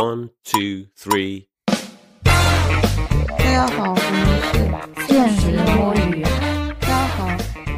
One, two, three. 大家好，我们是现实摸鱼。大家好，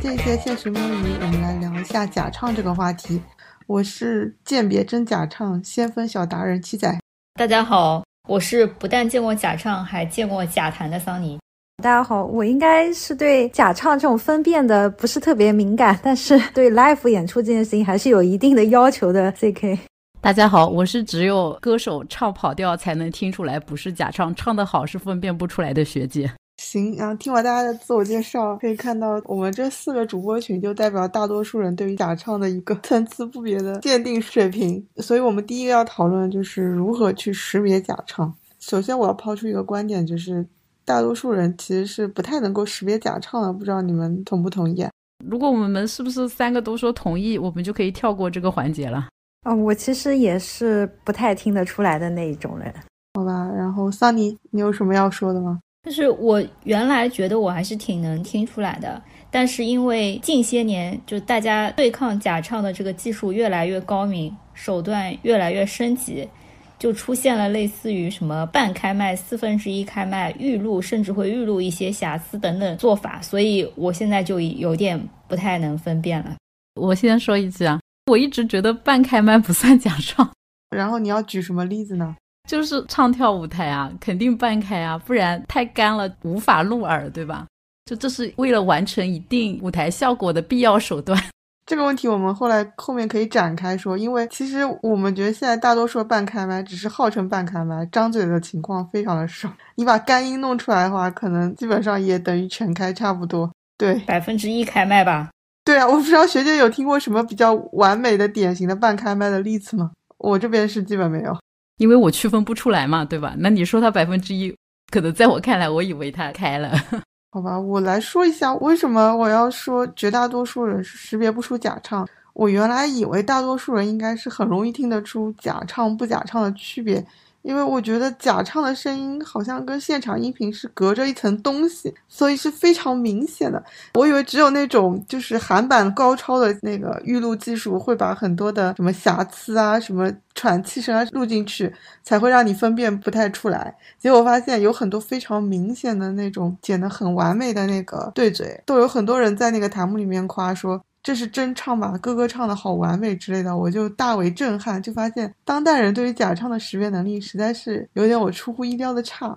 这一节现实摸鱼，我们来聊一下假唱这个话题。我是鉴别真假唱先锋小达人七仔。大家好，我是不但见过假唱，还见过假弹的桑尼。大家好，我应该是对假唱这种分辨的不是特别敏感，但是对 live 演出这件事情还是有一定的要求的。CK，大家好，我是只有歌手唱跑调才能听出来不是假唱，唱得好是分辨不出来的学姐。行，然后听完大家的自我介绍，可以看到我们这四个主播群就代表大多数人对于假唱的一个参差不别的鉴定水平。所以我们第一个要讨论就是如何去识别假唱。首先，我要抛出一个观点，就是大多数人其实是不太能够识别假唱的，不知道你们同不同意？啊？如果我们是不是三个都说同意，我们就可以跳过这个环节了？嗯，我其实也是不太听得出来的那一种人。好吧，然后桑尼，你有什么要说的吗？就是我原来觉得我还是挺能听出来的，但是因为近些年就大家对抗假唱的这个技术越来越高明，手段越来越升级，就出现了类似于什么半开麦、四分之一开麦、预录，甚至会预录一些瑕疵等等做法，所以我现在就有点不太能分辨了。我先说一句啊，我一直觉得半开麦不算假唱，然后你要举什么例子呢？就是唱跳舞台啊，肯定半开啊，不然太干了，无法入耳，对吧？就这是为了完成一定舞台效果的必要手段。这个问题我们后来后面可以展开说，因为其实我们觉得现在大多数半开麦只是号称半开麦，张嘴的情况非常的少。你把干音弄出来的话，可能基本上也等于全开差不多。对，百分之一开麦吧。对啊，我不知道学姐有听过什么比较完美的典型的半开麦的例子吗？我这边是基本没有。因为我区分不出来嘛，对吧？那你说他百分之一，可能在我看来，我以为他开了。好吧，我来说一下为什么我要说绝大多数人是识别不出假唱。我原来以为大多数人应该是很容易听得出假唱不假唱的区别。因为我觉得假唱的声音好像跟现场音频是隔着一层东西，所以是非常明显的。我以为只有那种就是韩版高超的那个预录技术会把很多的什么瑕疵啊、什么喘气声啊录进去，才会让你分辨不太出来。结果发现有很多非常明显的那种剪得很完美的那个对嘴，都有很多人在那个弹幕里面夸说。这是真唱吧？哥哥唱的好完美之类的，我就大为震撼，就发现当代人对于假唱的识别能力实在是有点我出乎意料的差，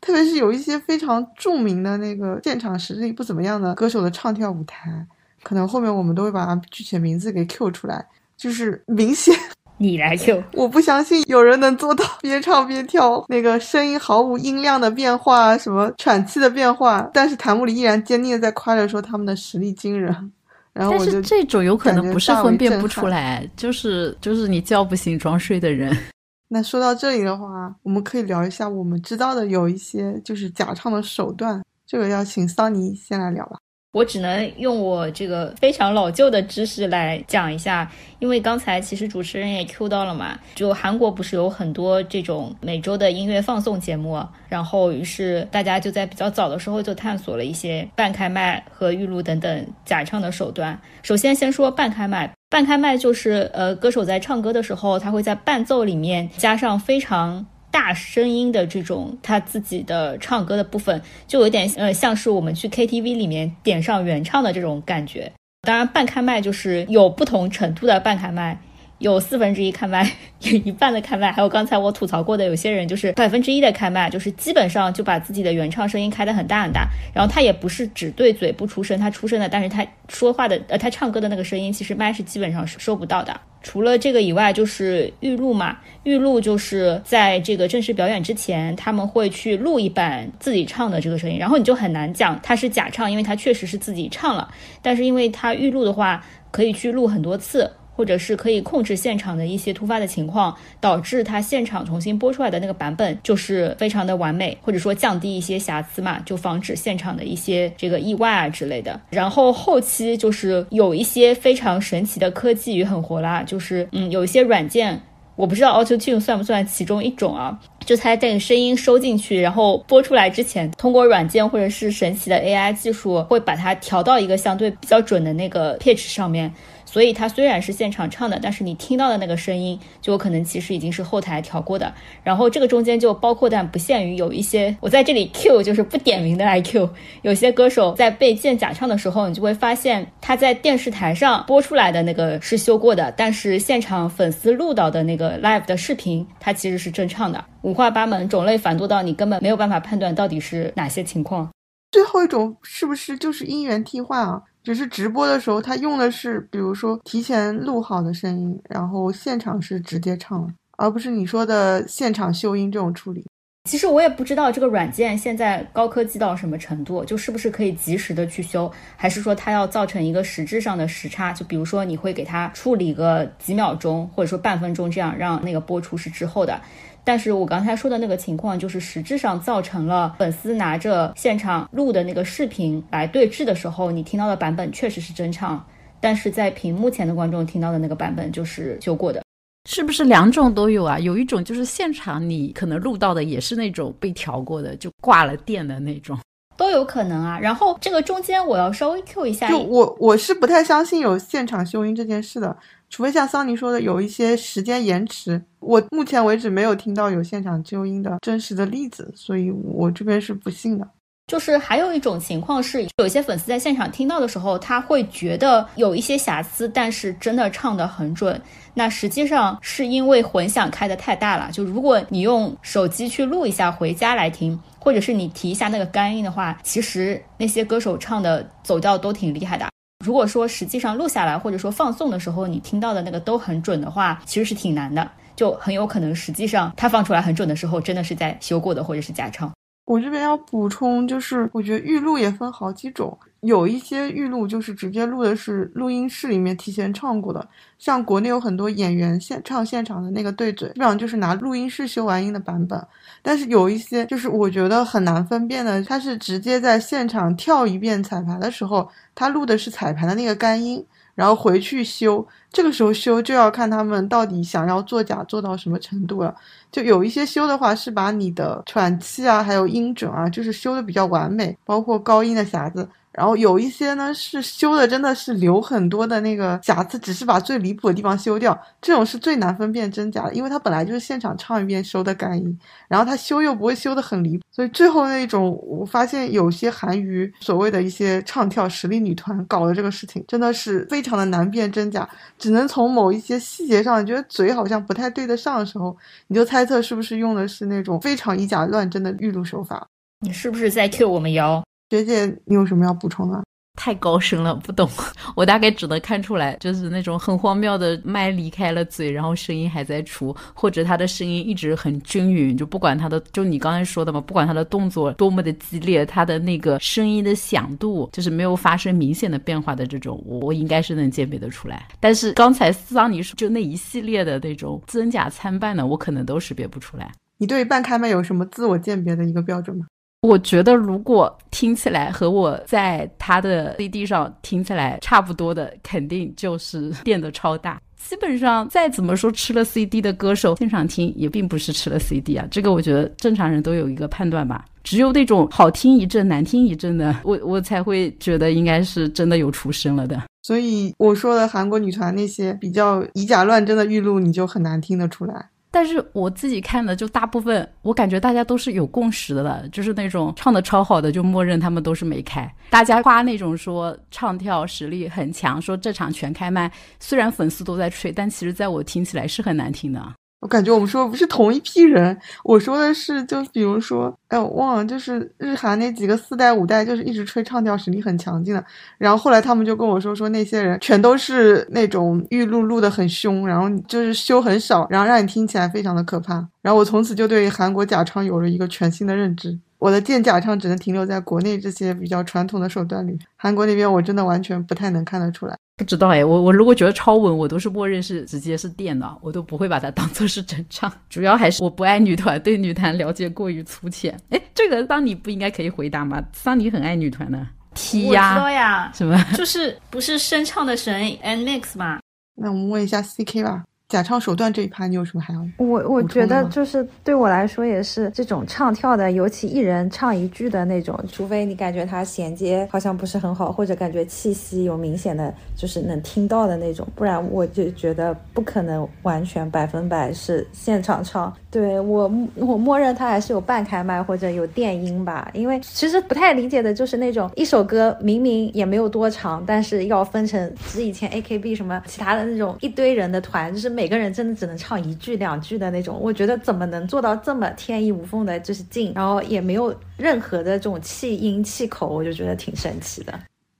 特别是有一些非常著名的那个现场实力不怎么样的歌手的唱跳舞台，可能后面我们都会把他具体名字给 Q 出来，就是明显 你来 Q，我不相信有人能做到边唱边跳，那个声音毫无音量的变化，什么喘气的变化，但是弹幕里依然坚定的在夸着说他们的实力惊人。但是这种有可能不是分辨不出来，就是就是你叫不醒装睡的人。那说到这里的话，我们可以聊一下我们知道的有一些就是假唱的手段，这个要请桑尼先来聊了。我只能用我这个非常老旧的知识来讲一下，因为刚才其实主持人也 Q 到了嘛，就韩国不是有很多这种每周的音乐放送节目，然后于是大家就在比较早的时候就探索了一些半开麦和预录等等假唱的手段。首先先说半开麦，半开麦就是呃歌手在唱歌的时候，他会在伴奏里面加上非常。大声音的这种他自己的唱歌的部分，就有点呃像是我们去 KTV 里面点上原唱的这种感觉。当然，半开麦就是有不同程度的半开麦。有四分之一开麦，有一半的开麦，还有刚才我吐槽过的，有些人就是百分之一的开麦，就是基本上就把自己的原唱声音开得很大很大，然后他也不是只对嘴不出声，他出声的，但是他说话的呃他唱歌的那个声音，其实麦是基本上是收不到的。除了这个以外，就是预录嘛，预录就是在这个正式表演之前，他们会去录一版自己唱的这个声音，然后你就很难讲他是假唱，因为他确实是自己唱了，但是因为他预录的话，可以去录很多次。或者是可以控制现场的一些突发的情况，导致它现场重新播出来的那个版本就是非常的完美，或者说降低一些瑕疵嘛，就防止现场的一些这个意外啊之类的。然后后期就是有一些非常神奇的科技与狠活啦，就是嗯有一些软件，我不知道 Auto Tune 算不算其中一种啊，就它这个声音收进去，然后播出来之前，通过软件或者是神奇的 AI 技术，会把它调到一个相对比较准的那个 pitch 上面。所以它虽然是现场唱的，但是你听到的那个声音就有可能其实已经是后台调过的。然后这个中间就包括但不限于有一些，我在这里 Q 就是不点名的来 Q。有些歌手在被建假唱的时候，你就会发现他在电视台上播出来的那个是修过的，但是现场粉丝录到的那个 live 的视频，它其实是真唱的，五花八门，种类繁多到你根本没有办法判断到底是哪些情况。最后一种是不是就是音源替换啊？只是直播的时候，他用的是比如说提前录好的声音，然后现场是直接唱了，而不是你说的现场修音这种处理。其实我也不知道这个软件现在高科技到什么程度，就是不是可以及时的去修，还是说它要造成一个实质上的时差？就比如说你会给它处理个几秒钟，或者说半分钟，这样让那个播出是之后的。但是我刚才说的那个情况，就是实质上造成了粉丝拿着现场录的那个视频来对峙的时候，你听到的版本确实是真唱，但是在屏幕前的观众听到的那个版本就是修过的，是不是两种都有啊？有一种就是现场你可能录到的也是那种被调过的，就挂了电的那种，都有可能啊。然后这个中间我要稍微 Q 一下，就我我是不太相信有现场修音这件事的。除非像桑尼说的有一些时间延迟，我目前为止没有听到有现场纠音的真实的例子，所以我这边是不信的。就是还有一种情况是，有些粉丝在现场听到的时候，他会觉得有一些瑕疵，但是真的唱得很准。那实际上是因为混响开的太大了。就如果你用手机去录一下回家来听，或者是你提一下那个干音的话，其实那些歌手唱的走调都挺厉害的。如果说实际上录下来，或者说放送的时候，你听到的那个都很准的话，其实是挺难的，就很有可能实际上他放出来很准的时候，真的是在修过的或者是假唱。我这边要补充，就是我觉得预录也分好几种，有一些预录就是直接录的是录音室里面提前唱过的，像国内有很多演员现唱现场的那个对嘴，基本上就是拿录音室修完音的版本。但是有一些就是我觉得很难分辨的，他是直接在现场跳一遍彩排的时候，他录的是彩排的那个干音。然后回去修，这个时候修就要看他们到底想要作假做到什么程度了。就有一些修的话是把你的喘气啊，还有音准啊，就是修的比较完美，包括高音的匣子。然后有一些呢是修的，真的是留很多的那个瑕疵，只是把最离谱的地方修掉。这种是最难分辨真假的，因为他本来就是现场唱一遍修的干音，然后他修又不会修的很离谱，所以最后那种我发现有些韩娱所谓的一些唱跳实力女团搞的这个事情，真的是非常的难辨真假，只能从某一些细节上，觉得嘴好像不太对得上的时候，你就猜测是不是用的是那种非常以假乱真的预录手法。你是不是在 Q 我们瑶？学姐，你有什么要补充的？太高深了，不懂。我大概只能看出来，就是那种很荒谬的麦离开了嘴，然后声音还在出，或者他的声音一直很均匀，就不管他的，就你刚才说的嘛，不管他的动作多么的激烈，他的那个声音的响度就是没有发生明显的变化的这种，我应该是能鉴别得出来。但是刚才桑尼说就那一系列的那种真假参半的，我可能都识别不出来。你对半开麦有什么自我鉴别的一个标准吗？我觉得，如果听起来和我在他的 CD 上听起来差不多的，肯定就是变得超大。基本上，再怎么说吃了 CD 的歌手，现场听也并不是吃了 CD 啊。这个我觉得正常人都有一个判断吧。只有那种好听一阵、难听一阵的，我我才会觉得应该是真的有出声了的。所以我说的韩国女团那些比较以假乱真的预录，你就很难听得出来。但是我自己看的就大部分，我感觉大家都是有共识的了，就是那种唱的超好的，就默认他们都是没开。大家夸那种说唱跳实力很强，说这场全开麦，虽然粉丝都在吹，但其实在我听起来是很难听的。我感觉我们说的不是同一批人，我说的是，就比如说，哎，我忘了，就是日韩那几个四代五代，就是一直吹唱跳实力很强劲的，然后后来他们就跟我说，说那些人全都是那种预录录的很凶，然后就是修很少，然后让你听起来非常的可怕，然后我从此就对韩国假唱有了一个全新的认知。我的见假唱只能停留在国内这些比较传统的手段里，韩国那边我真的完全不太能看得出来。不知道哎，我我如果觉得超稳，我都是默认是直接是电脑，我都不会把它当做是真唱。主要还是我不爱女团，对女团了解过于粗浅。哎，这个桑尼不应该可以回答吗？桑尼很爱女团的，T 呀，我知道呀，什么？就是不是声唱的神 N Mix 吗？那我们问一下 CK 吧。假唱手段这一趴，你有什么还要？我我觉得就是对我来说也是这种唱跳的，尤其一人唱一句的那种，除非你感觉它衔接好像不是很好，或者感觉气息有明显的就是能听到的那种，不然我就觉得不可能完全百分百是现场唱。对我我默认它还是有半开麦或者有电音吧，因为其实不太理解的就是那种一首歌明明也没有多长，但是要分成是以前 A K B 什么其他的那种一堆人的团，就是每个人真的只能唱一句两句的那种。我觉得怎么能做到这么天衣无缝的，就是进，然后也没有任何的这种气音气口，我就觉得挺神奇的。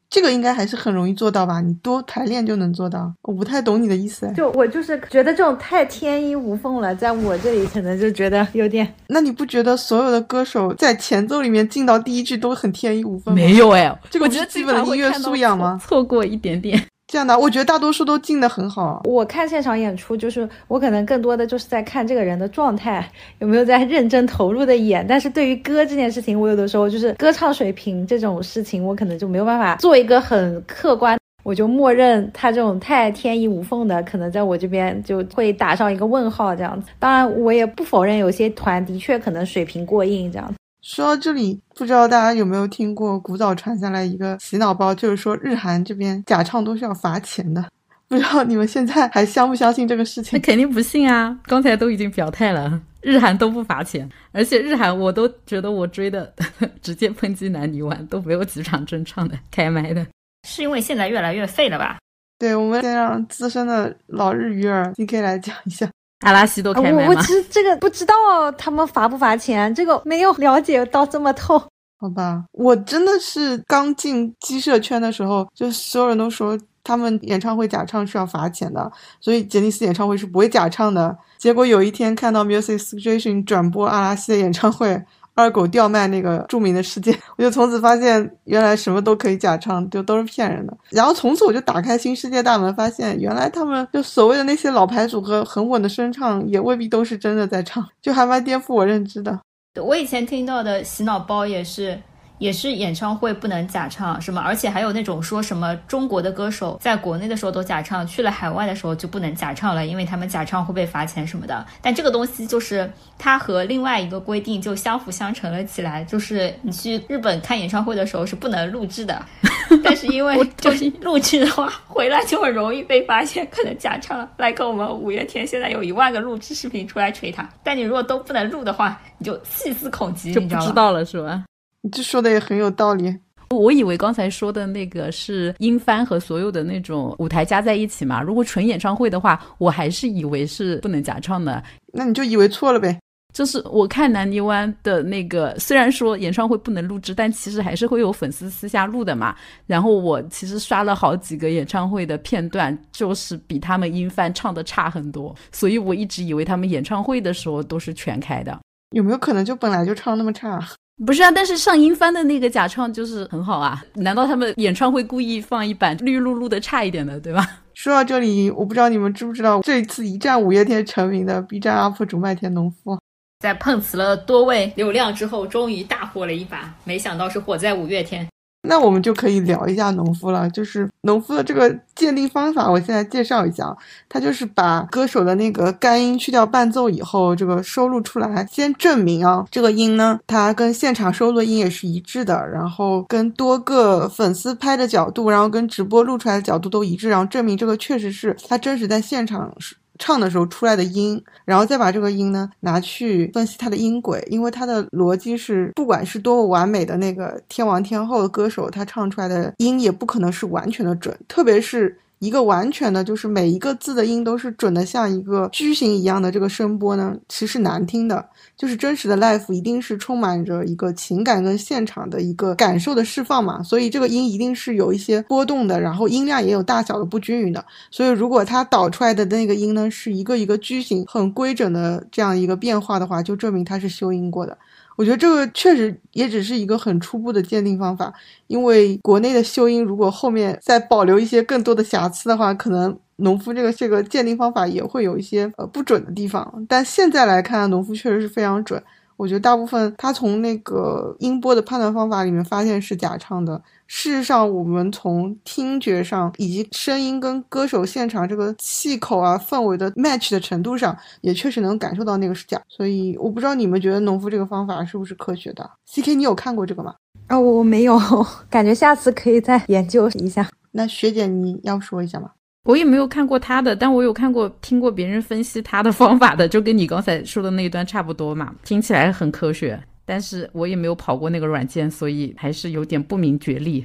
这个应该还是很容易做到吧？你多排练就能做到。我不太懂你的意思哎。就我就是觉得这种太天衣无缝了，在我这里可能就觉得有点 那你不觉得所有的歌手在前奏里面进到第一句都很天衣无缝吗？没有哎，这个不我觉得是基本的音乐素养吗？错过一点点。这样的，我觉得大多数都进的很好。我看现场演出，就是我可能更多的就是在看这个人的状态有没有在认真投入的演。但是对于歌这件事情，我有的时候就是歌唱水平这种事情，我可能就没有办法做一个很客观，我就默认他这种太天衣无缝的，可能在我这边就会打上一个问号这样子。当然，我也不否认有些团的确可能水平过硬这样子。说到这里，不知道大家有没有听过古早传下来一个洗脑包，就是说日韩这边假唱都是要罚钱的。不知道你们现在还相不相信这个事那情？肯定不信啊！刚才都已经表态了，日韩都不罚钱，而且日韩我都觉得我追的 直接抨击男女玩都没有几场真唱的开麦的。是因为现在越来越废了吧？对，我们先让资深的老日语儿 D K 来讲一下。阿拉西都开麦吗我我其？实这个不知道他们罚不罚钱，这个没有了解到这么透。好吧，我真的是刚进鸡舍圈的时候，就所有人都说他们演唱会假唱是要罚钱的，所以杰尼斯演唱会是不会假唱的。结果有一天看到 Music Station 转播阿拉西的演唱会，二狗吊卖那个著名的事件，我就从此发现原来什么都可以假唱，就都是骗人的。然后从此我就打开新世界大门，发现原来他们就所谓的那些老牌组合很稳的声唱，也未必都是真的在唱，就还蛮颠覆我认知的。我以前听到的洗脑包也是，也是演唱会不能假唱，什么，而且还有那种说什么中国的歌手在国内的时候都假唱，去了海外的时候就不能假唱了，因为他们假唱会被罚钱什么的。但这个东西就是它和另外一个规定就相辅相成了起来，就是你去日本看演唱会的时候是不能录制的，但是因为就是录制的话，回来就很容易被发现可能假唱了。来跟我们五月天现在有一万个录制视频出来锤他，但你如果都不能录的话，你就细思恐极，就你知道了是吧？你这说的也很有道理。我以为刚才说的那个是音翻和所有的那种舞台加在一起嘛。如果纯演唱会的话，我还是以为是不能假唱的。那你就以为错了呗？就是我看南泥湾的那个，虽然说演唱会不能录制，但其实还是会有粉丝私下录的嘛。然后我其实刷了好几个演唱会的片段，就是比他们音翻唱的差很多，所以我一直以为他们演唱会的时候都是全开的。有没有可能就本来就唱那么差？不是啊，但是上音帆的那个假唱就是很好啊。难道他们演唱会故意放一版绿露露的差一点的，对吧？说到这里，我不知道你们知不知道，这一次一战五月天成名的 B 站 UP 主麦田农夫，在碰瓷了多位流量之后，终于大火了一把，没想到是火在五月天。那我们就可以聊一下农夫了。就是农夫的这个鉴定方法，我现在介绍一下啊。他就是把歌手的那个干音去掉伴奏以后，这个收录出来，先证明啊，这个音呢，它跟现场收录的音也是一致的，然后跟多个粉丝拍的角度，然后跟直播录出来的角度都一致，然后证明这个确实是他真实在现场是。唱的时候出来的音，然后再把这个音呢拿去分析它的音轨，因为它的逻辑是，不管是多么完美的那个天王天后的歌手，他唱出来的音也不可能是完全的准，特别是。一个完全的，就是每一个字的音都是准的，像一个矩形一样的这个声波呢，其实难听的。就是真实的 life 一定是充满着一个情感跟现场的一个感受的释放嘛，所以这个音一定是有一些波动的，然后音量也有大小的不均匀的。所以如果它导出来的那个音呢是一个一个矩形很规整的这样一个变化的话，就证明它是修音过的。我觉得这个确实也只是一个很初步的鉴定方法，因为国内的修音如果后面再保留一些更多的瑕疵的话，可能农夫这个这个鉴定方法也会有一些呃不准的地方。但现在来看，农夫确实是非常准。我觉得大部分他从那个音波的判断方法里面发现是假唱的。事实上，我们从听觉上以及声音跟歌手现场这个气口啊、氛围的 match 的程度上，也确实能感受到那个是假。所以，我不知道你们觉得农夫这个方法是不是科学的？C.K，你有看过这个吗？啊，我没有，感觉下次可以再研究一下。那学姐，你要说一下吗？我也没有看过他的，但我有看过、听过别人分析他的方法的，就跟你刚才说的那一段差不多嘛，听起来很科学。但是我也没有跑过那个软件，所以还是有点不明觉厉。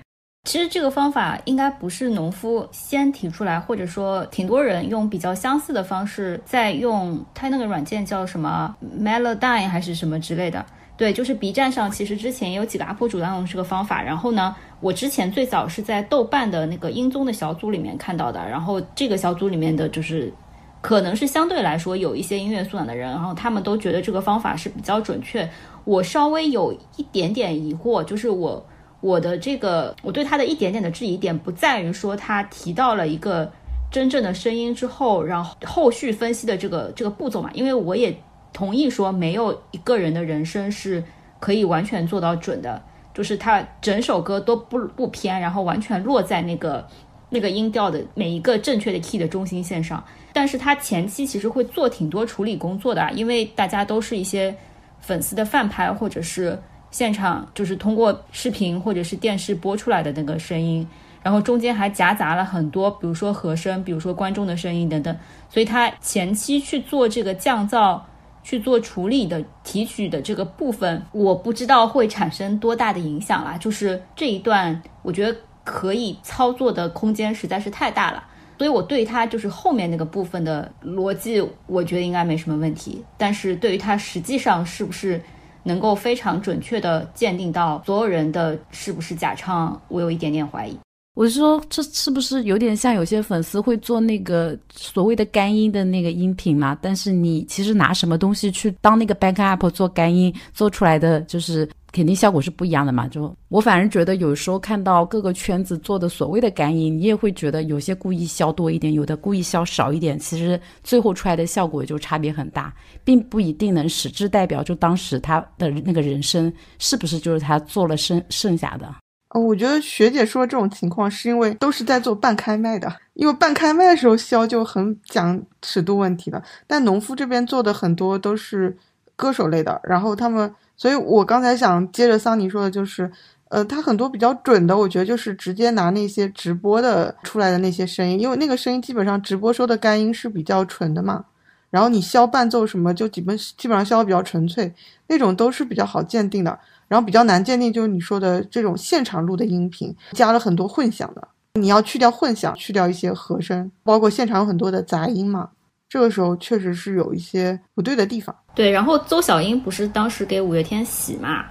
其实这个方法应该不是农夫先提出来，或者说挺多人用比较相似的方式在用。他那个软件叫什么 Melody 还是什么之类的？对，就是 B 站上其实之前有几个 UP 主在用这个方法。然后呢？我之前最早是在豆瓣的那个音综的小组里面看到的，然后这个小组里面的就是，可能是相对来说有一些音乐素养的人，然后他们都觉得这个方法是比较准确。我稍微有一点点疑惑，就是我我的这个我对他的一点点的质疑点不在于说他提到了一个真正的声音之后，然后后续分析的这个这个步骤嘛，因为我也同意说没有一个人的人声是可以完全做到准的。就是他整首歌都不不偏，然后完全落在那个那个音调的每一个正确的 key 的中心线上。但是他前期其实会做挺多处理工作的，因为大家都是一些粉丝的饭拍，或者是现场就是通过视频或者是电视播出来的那个声音，然后中间还夹杂了很多，比如说和声，比如说观众的声音等等，所以他前期去做这个降噪。去做处理的提取的这个部分，我不知道会产生多大的影响啦。就是这一段，我觉得可以操作的空间实在是太大了，所以我对它就是后面那个部分的逻辑，我觉得应该没什么问题。但是对于它实际上是不是能够非常准确的鉴定到所有人的是不是假唱，我有一点点怀疑。我说，这是不是有点像有些粉丝会做那个所谓的干音的那个音频嘛？但是你其实拿什么东西去当那个 backup 做干音，做出来的就是肯定效果是不一样的嘛。就我反正觉得有时候看到各个圈子做的所谓的干音，你也会觉得有些故意消多一点，有的故意消少一点，其实最后出来的效果就差别很大，并不一定能实质代表就当时他的那个人声是不是就是他做了剩剩下的。哦，我觉得学姐说这种情况是因为都是在做半开麦的，因为半开麦的时候消就很讲尺度问题了。但农夫这边做的很多都是歌手类的，然后他们，所以我刚才想接着桑尼说的就是，呃，他很多比较准的，我觉得就是直接拿那些直播的出来的那些声音，因为那个声音基本上直播收的干音是比较纯的嘛，然后你消伴奏什么就基本基本上消的比较纯粹，那种都是比较好鉴定的。然后比较难鉴定，就是你说的这种现场录的音频，加了很多混响的，你要去掉混响，去掉一些和声，包括现场有很多的杂音嘛，这个时候确实是有一些不对的地方。对，然后邹小英不是当时给五月天洗嘛，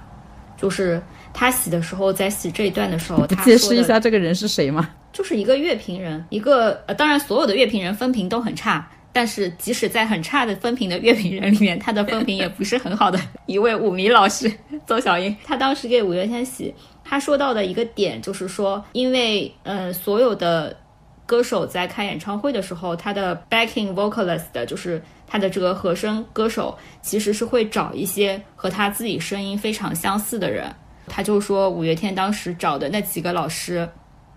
就是他洗的时候，在洗这一段的时候，他解释一下这个人是谁吗？就是一个乐评人，一个呃，当然所有的乐评人分评都很差。但是，即使在很差的分评的乐评人里面，他的分评也不是很好的 一位舞迷老师邹小英。他当时给五月天洗，他说到的一个点就是说，因为呃，所有的歌手在开演唱会的时候，他的 backing vocalist 的就是他的这个和声歌手，其实是会找一些和他自己声音非常相似的人。他就说，五月天当时找的那几个老师。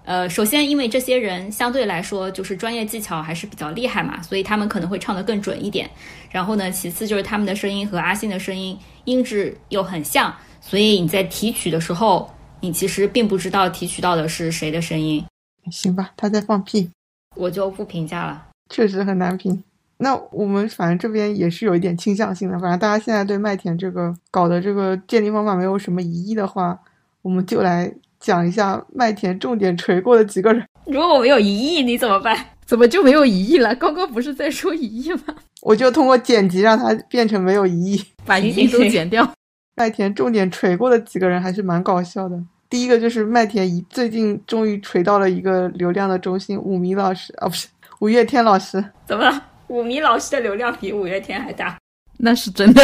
呃，首先，因为这些人相对来说就是专业技巧还是比较厉害嘛，所以他们可能会唱得更准一点。然后呢，其次就是他们的声音和阿信的声音音质又很像，所以你在提取的时候，你其实并不知道提取到的是谁的声音。行吧，他在放屁，我就不评价了。确实很难评。那我们反正这边也是有一点倾向性的，反正大家现在对麦田这个搞的这个鉴定方法没有什么疑义的话，我们就来。讲一下麦田重点锤过的几个人。如果我们有疑义，你怎么办？怎么就没有疑义了？刚刚不是在说疑义吗？我就通过剪辑让它变成没有疑义，把疑义都剪掉。麦田重点锤过的几个人还是蛮搞笑的。第一个就是麦田一最近终于锤到了一个流量的中心，五迷老师啊，不是五月天老师。怎么了？五迷老师的流量比五月天还大？那是真的，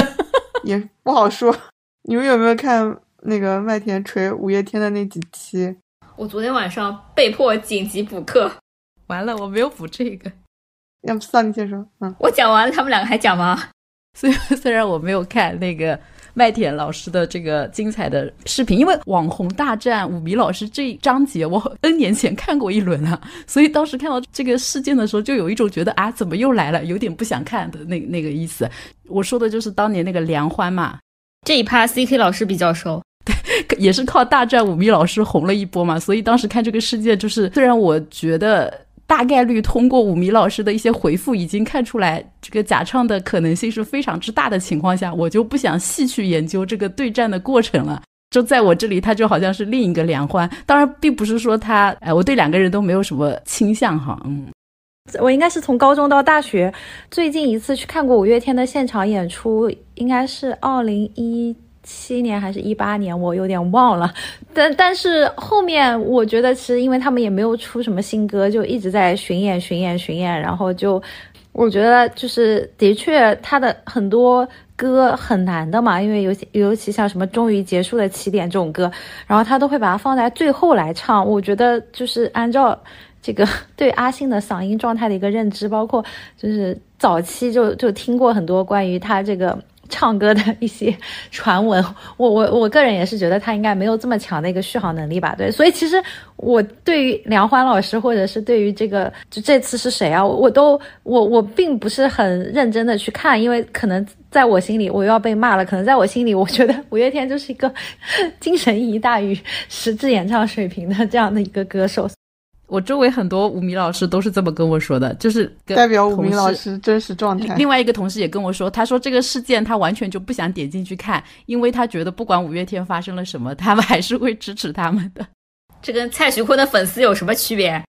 也不好说。你们有没有看？那个麦田锤五月天的那几期，我昨天晚上被迫紧急补课，完了我没有补这个，要不算你先说，嗯，我讲完了，他们两个还讲吗？所以虽然我没有看那个麦田老师的这个精彩的视频，因为网红大战五迷老师这一章节我 N 年前看过一轮了，所以当时看到这个事件的时候，就有一种觉得啊，怎么又来了，有点不想看的那那个意思。我说的就是当年那个梁欢嘛，这一趴 CK 老师比较熟，也是靠大战五迷老师红了一波嘛，所以当时看这个事件，就是虽然我觉得。大概率通过五迷老师的一些回复，已经看出来这个假唱的可能性是非常之大的情况下，我就不想细去研究这个对战的过程了。就在我这里，他就好像是另一个梁欢。当然，并不是说他，哎，我对两个人都没有什么倾向哈。嗯，我应该是从高中到大学，最近一次去看过五月天的现场演出，应该是二零一。七年还是一八年，我有点忘了。但但是后面我觉得，其实因为他们也没有出什么新歌，就一直在巡演、巡演、巡演。然后就我觉得，就是的确他的很多歌很难的嘛，因为尤其尤其像什么“终于结束的起点”这种歌，然后他都会把它放在最后来唱。我觉得就是按照这个 对阿信的嗓音状态的一个认知，包括就是早期就就听过很多关于他这个。唱歌的一些传闻，我我我个人也是觉得他应该没有这么强的一个续航能力吧。对，所以其实我对于梁欢老师，或者是对于这个就这次是谁啊，我都我我并不是很认真的去看，因为可能在我心里我又要被骂了。可能在我心里，我觉得五月天就是一个 精神意义大于实质演唱水平的这样的一个歌手。我周围很多舞迷老师都是这么跟我说的，就是代表舞迷老师真实状态。另外一个同事也跟我说，他说这个事件他完全就不想点进去看，因为他觉得不管五月天发生了什么，他们还是会支持他们的。这跟蔡徐坤的粉丝有什么区别？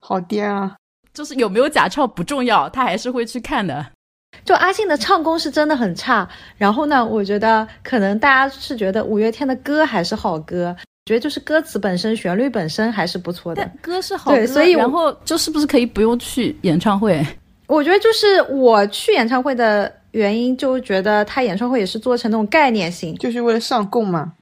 好颠啊！就是有没有假唱不重要，他还是会去看的。就阿信的唱功是真的很差，然后呢，我觉得可能大家是觉得五月天的歌还是好歌。觉得就是歌词本身、旋律本身还是不错的，歌是好，对，所以然后就是不是可以不用去演唱会？我觉得就是我去演唱会的原因，就觉得他演唱会也是做成那种概念型，就是为了上供嘛。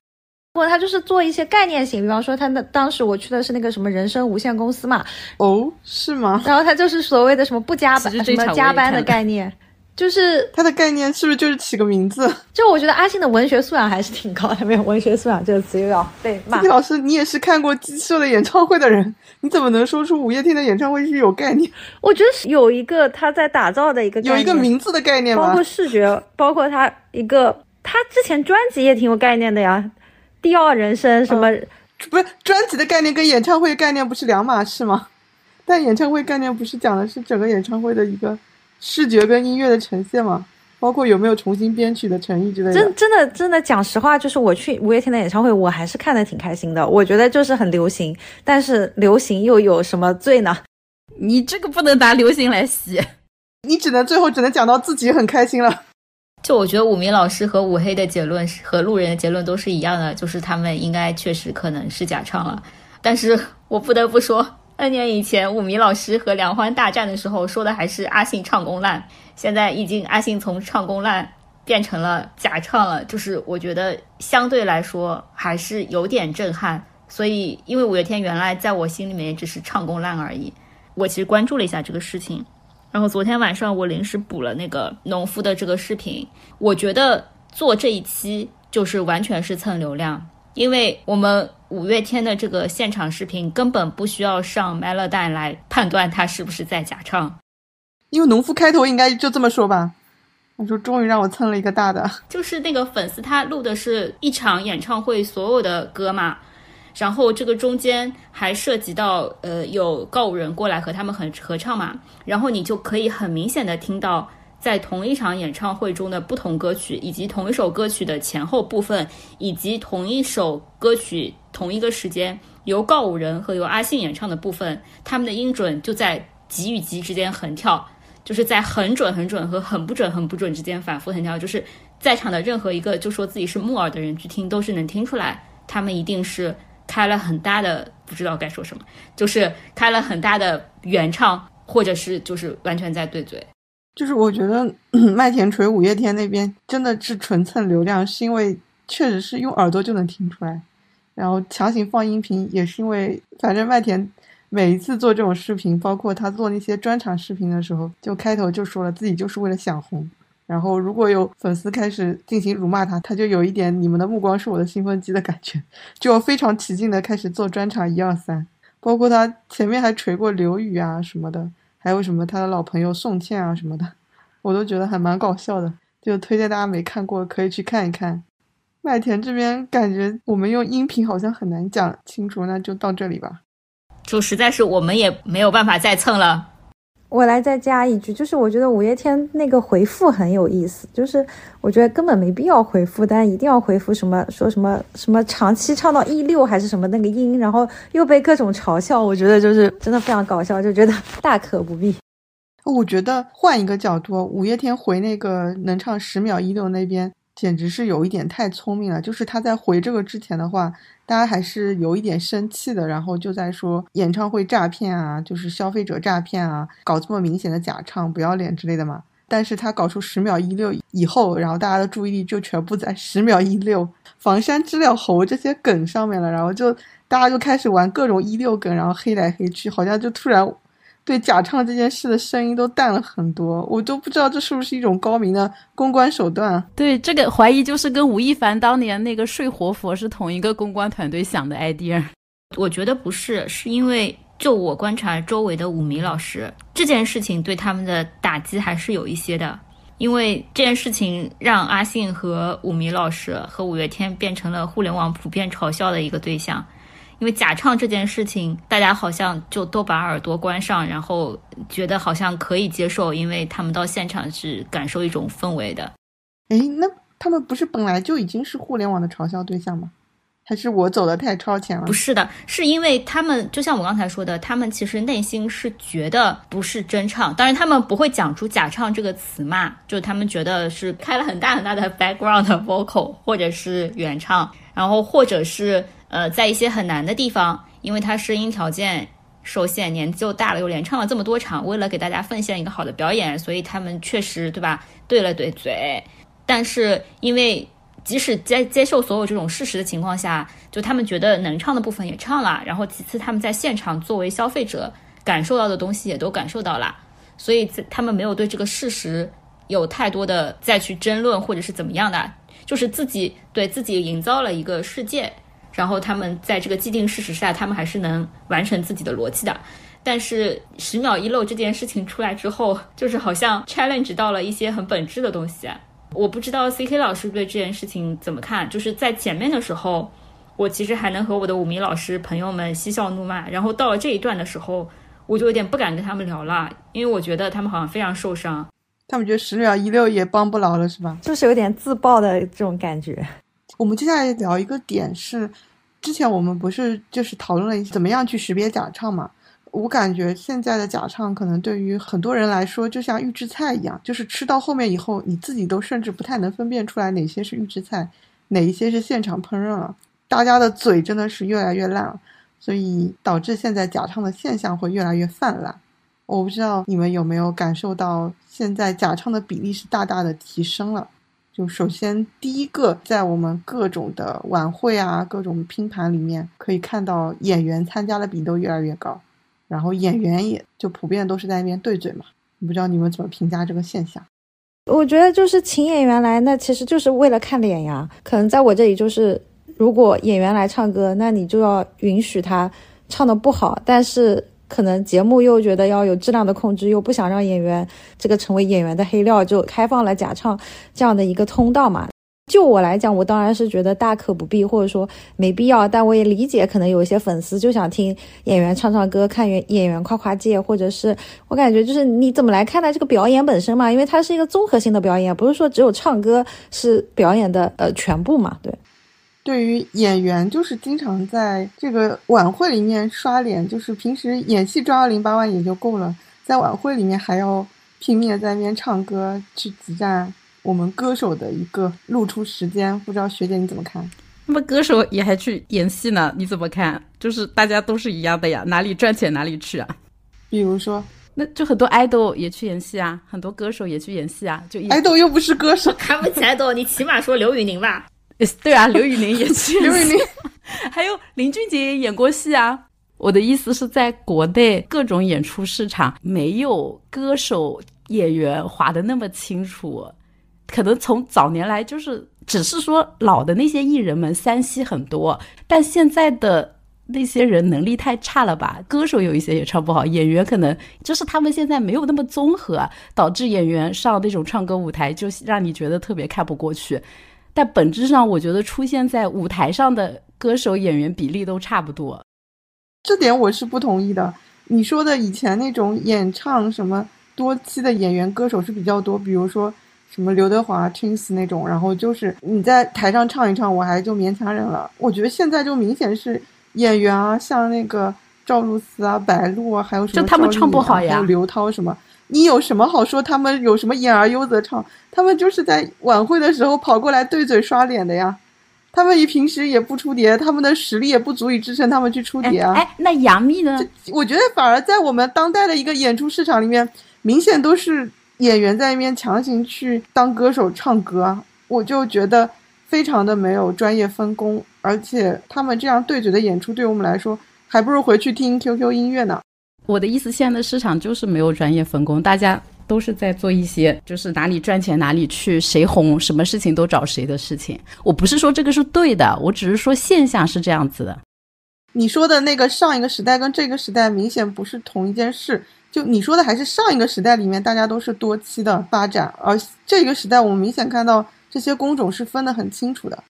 不过他就是做一些概念型，比方说他那当时我去的是那个什么人生无限公司嘛。哦，是吗？然后他就是所谓的什么不加班、什么加班的概念。就是它的概念是不是就是起个名字？就我觉得阿信的文学素养还是挺高的，没有文学素养这个词又要被骂。老师，你也是看过鸡舍的演唱会的人，你怎么能说出五月天的演唱会是有概念？我觉得是有一个他在打造的一个有一个名字的概念包括视觉，包括他一个他之前专辑也挺有概念的呀，第二人生什么不是专辑的概念跟演唱会概念不是两码事吗？但演唱会概念不是讲的是整个演唱会的一个。视觉跟音乐的呈现嘛，包括有没有重新编曲的诚意之类的。真真的真的讲实话，就是我去五月天的演唱会，我还是看的挺开心的。我觉得就是很流行，但是流行又有什么罪呢？你这个不能拿流行来洗，你只能最后只能讲到自己很开心了。就我觉得武明老师和五黑的结论和路人的结论都是一样的，就是他们应该确实可能是假唱了。但是我不得不说。N 年以前，五迷老师和梁欢大战的时候，说的还是阿信唱功烂。现在已经阿信从唱功烂变成了假唱了，就是我觉得相对来说还是有点震撼。所以，因为五月天原来在我心里面只是唱功烂而已。我其实关注了一下这个事情，然后昨天晚上我临时补了那个农夫的这个视频。我觉得做这一期就是完全是蹭流量，因为我们。五月天的这个现场视频根本不需要上 Melody 来判断他是不是在假唱，因为农夫开头应该就这么说吧。我说：“终于让我蹭了一个大的。”就是那个粉丝他录的是一场演唱会所有的歌嘛，然后这个中间还涉及到呃有告五人过来和他们很合唱嘛，然后你就可以很明显的听到。在同一场演唱会中的不同歌曲，以及同一首歌曲的前后部分，以及同一首歌曲同一个时间由告五人和由阿信演唱的部分，他们的音准就在级与级之间横跳，就是在很准很准和很不准很不准之间反复横跳，就是在场的任何一个就说自己是木耳的人去听，都是能听出来，他们一定是开了很大的不知道该说什么，就是开了很大的原唱，或者是就是完全在对嘴。就是我觉得麦田锤五月天那边真的是纯蹭流量，是因为确实是用耳朵就能听出来，然后强行放音频也是因为，反正麦田每一次做这种视频，包括他做那些专场视频的时候，就开头就说了自己就是为了想红，然后如果有粉丝开始进行辱骂他，他就有一点你们的目光是我的兴奋剂的感觉，就非常起劲的开始做专场一二三。包括他前面还锤过刘宇啊什么的，还有什么他的老朋友宋茜啊什么的，我都觉得还蛮搞笑的。就推荐大家没看过可以去看一看。麦田这边感觉我们用音频好像很难讲清楚，那就到这里吧。就实在是我们也没有办法再蹭了。我来再加一句，就是我觉得五月天那个回复很有意思，就是我觉得根本没必要回复，但一定要回复什么说什么什么长期唱到一六还是什么那个音，然后又被各种嘲笑，我觉得就是真的非常搞笑，就觉得大可不必。我觉得换一个角度，五月天回那个能唱十秒一六那边。简直是有一点太聪明了。就是他在回这个之前的话，大家还是有一点生气的，然后就在说演唱会诈骗啊，就是消费者诈骗啊，搞这么明显的假唱，不要脸之类的嘛。但是他搞出十秒一六以后，然后大家的注意力就全部在十秒一六、房山知了猴这些梗上面了，然后就大家就开始玩各种一六梗，然后黑来黑去，好像就突然。对假唱这件事的声音都淡了很多，我都不知道这是不是一种高明的公关手段。对这个怀疑，就是跟吴亦凡当年那个睡活佛是同一个公关团队想的 idea。我觉得不是，是因为就我观察周围的舞迷老师，这件事情对他们的打击还是有一些的，因为这件事情让阿信和舞迷老师和五月天变成了互联网普遍嘲笑的一个对象。因为假唱这件事情，大家好像就都把耳朵关上，然后觉得好像可以接受，因为他们到现场是感受一种氛围的。哎，那他们不是本来就已经是互联网的嘲笑对象吗？还是我走的太超前了？不是的，是因为他们就像我刚才说的，他们其实内心是觉得不是真唱，当然他们不会讲出假唱这个词嘛，就他们觉得是开了很大很大的 background vocal，或者是原唱，然后或者是。呃，在一些很难的地方，因为他声音条件受限，年纪又大了，又连唱了这么多场，为了给大家奉献一个好的表演，所以他们确实对吧？对了对嘴，但是因为即使在接受所有这种事实的情况下，就他们觉得能唱的部分也唱了，然后其次他们在现场作为消费者感受到的东西也都感受到了，所以他们没有对这个事实有太多的再去争论或者是怎么样的，就是自己对自己营造了一个世界。然后他们在这个既定事实下，他们还是能完成自己的逻辑的。但是十秒一漏这件事情出来之后，就是好像 challenge 到了一些很本质的东西。我不知道 C K 老师对这件事情怎么看。就是在前面的时候，我其实还能和我的舞迷老师朋友们嬉笑怒骂。然后到了这一段的时候，我就有点不敢跟他们聊了，因为我觉得他们好像非常受伤。他们觉得十秒一六也帮不牢了，是吧？就是有点自爆的这种感觉。我们接下来聊一个点是，之前我们不是就是讨论了怎么样去识别假唱嘛？我感觉现在的假唱可能对于很多人来说就像预制菜一样，就是吃到后面以后，你自己都甚至不太能分辨出来哪些是预制菜，哪一些是现场烹饪了。大家的嘴真的是越来越烂了，所以导致现在假唱的现象会越来越泛滥。我不知道你们有没有感受到，现在假唱的比例是大大的提升了。就首先第一个，在我们各种的晚会啊、各种拼盘里面，可以看到演员参加的比都越来越高，然后演员也就普遍都是在那边对嘴嘛。不知道你们怎么评价这个现象？我觉得就是请演员来，那其实就是为了看脸呀。可能在我这里就是，如果演员来唱歌，那你就要允许他唱的不好，但是。可能节目又觉得要有质量的控制，又不想让演员这个成为演员的黑料，就开放了假唱这样的一个通道嘛。就我来讲，我当然是觉得大可不必，或者说没必要。但我也理解，可能有一些粉丝就想听演员唱唱歌，看演演员夸夸界，或者是我感觉就是你怎么来看待这个表演本身嘛？因为它是一个综合性的表演，不是说只有唱歌是表演的呃全部嘛？对。对于演员，就是经常在这个晚会里面刷脸，就是平时演戏赚二零八万也就够了，在晚会里面还要拼命在那边唱歌，去挤占我们歌手的一个露出时间。不知道学姐你怎么看？那么歌手也还去演戏呢？你怎么看？就是大家都是一样的呀，哪里赚钱哪里去啊？比如说，那就很多爱豆也去演戏啊，很多歌手也去演戏啊，就爱豆又不是歌手，看不起爱豆，你起码说刘宇宁吧。对啊，刘宇宁也去，刘宇宁，还有林俊杰也演过戏啊。我的意思是在国内各种演出市场没有歌手演员划的那么清楚，可能从早年来就是只是说老的那些艺人们三栖很多，但现在的那些人能力太差了吧？歌手有一些也唱不好，演员可能就是他们现在没有那么综合，导致演员上那种唱歌舞台就让你觉得特别看不过去。但本质上，我觉得出现在舞台上的歌手演员比例都差不多。这点我是不同意的。你说的以前那种演唱什么多期的演员歌手是比较多，比如说什么刘德华、Twins 那种，然后就是你在台上唱一唱，我还就勉强忍了。我觉得现在就明显是演员啊，像那个赵露思啊、白鹿啊，还有什么就他们唱不好呀还有刘涛什么。你有什么好说？他们有什么演而优则唱？他们就是在晚会的时候跑过来对嘴刷脸的呀。他们也平时也不出碟，他们的实力也不足以支撑他们去出碟啊。哎，那杨幂呢？我觉得反而在我们当代的一个演出市场里面，明显都是演员在那边强行去当歌手唱歌啊。我就觉得非常的没有专业分工，而且他们这样对嘴的演出，对我们来说，还不如回去听 QQ 音乐呢。我的意思，现在的市场就是没有专业分工，大家都是在做一些就是哪里赚钱哪里去，谁红什么事情都找谁的事情。我不是说这个是对的，我只是说现象是这样子的。你说的那个上一个时代跟这个时代明显不是同一件事。就你说的还是上一个时代里面大家都是多期的发展，而这个时代我们明显看到这些工种是分得很清楚的。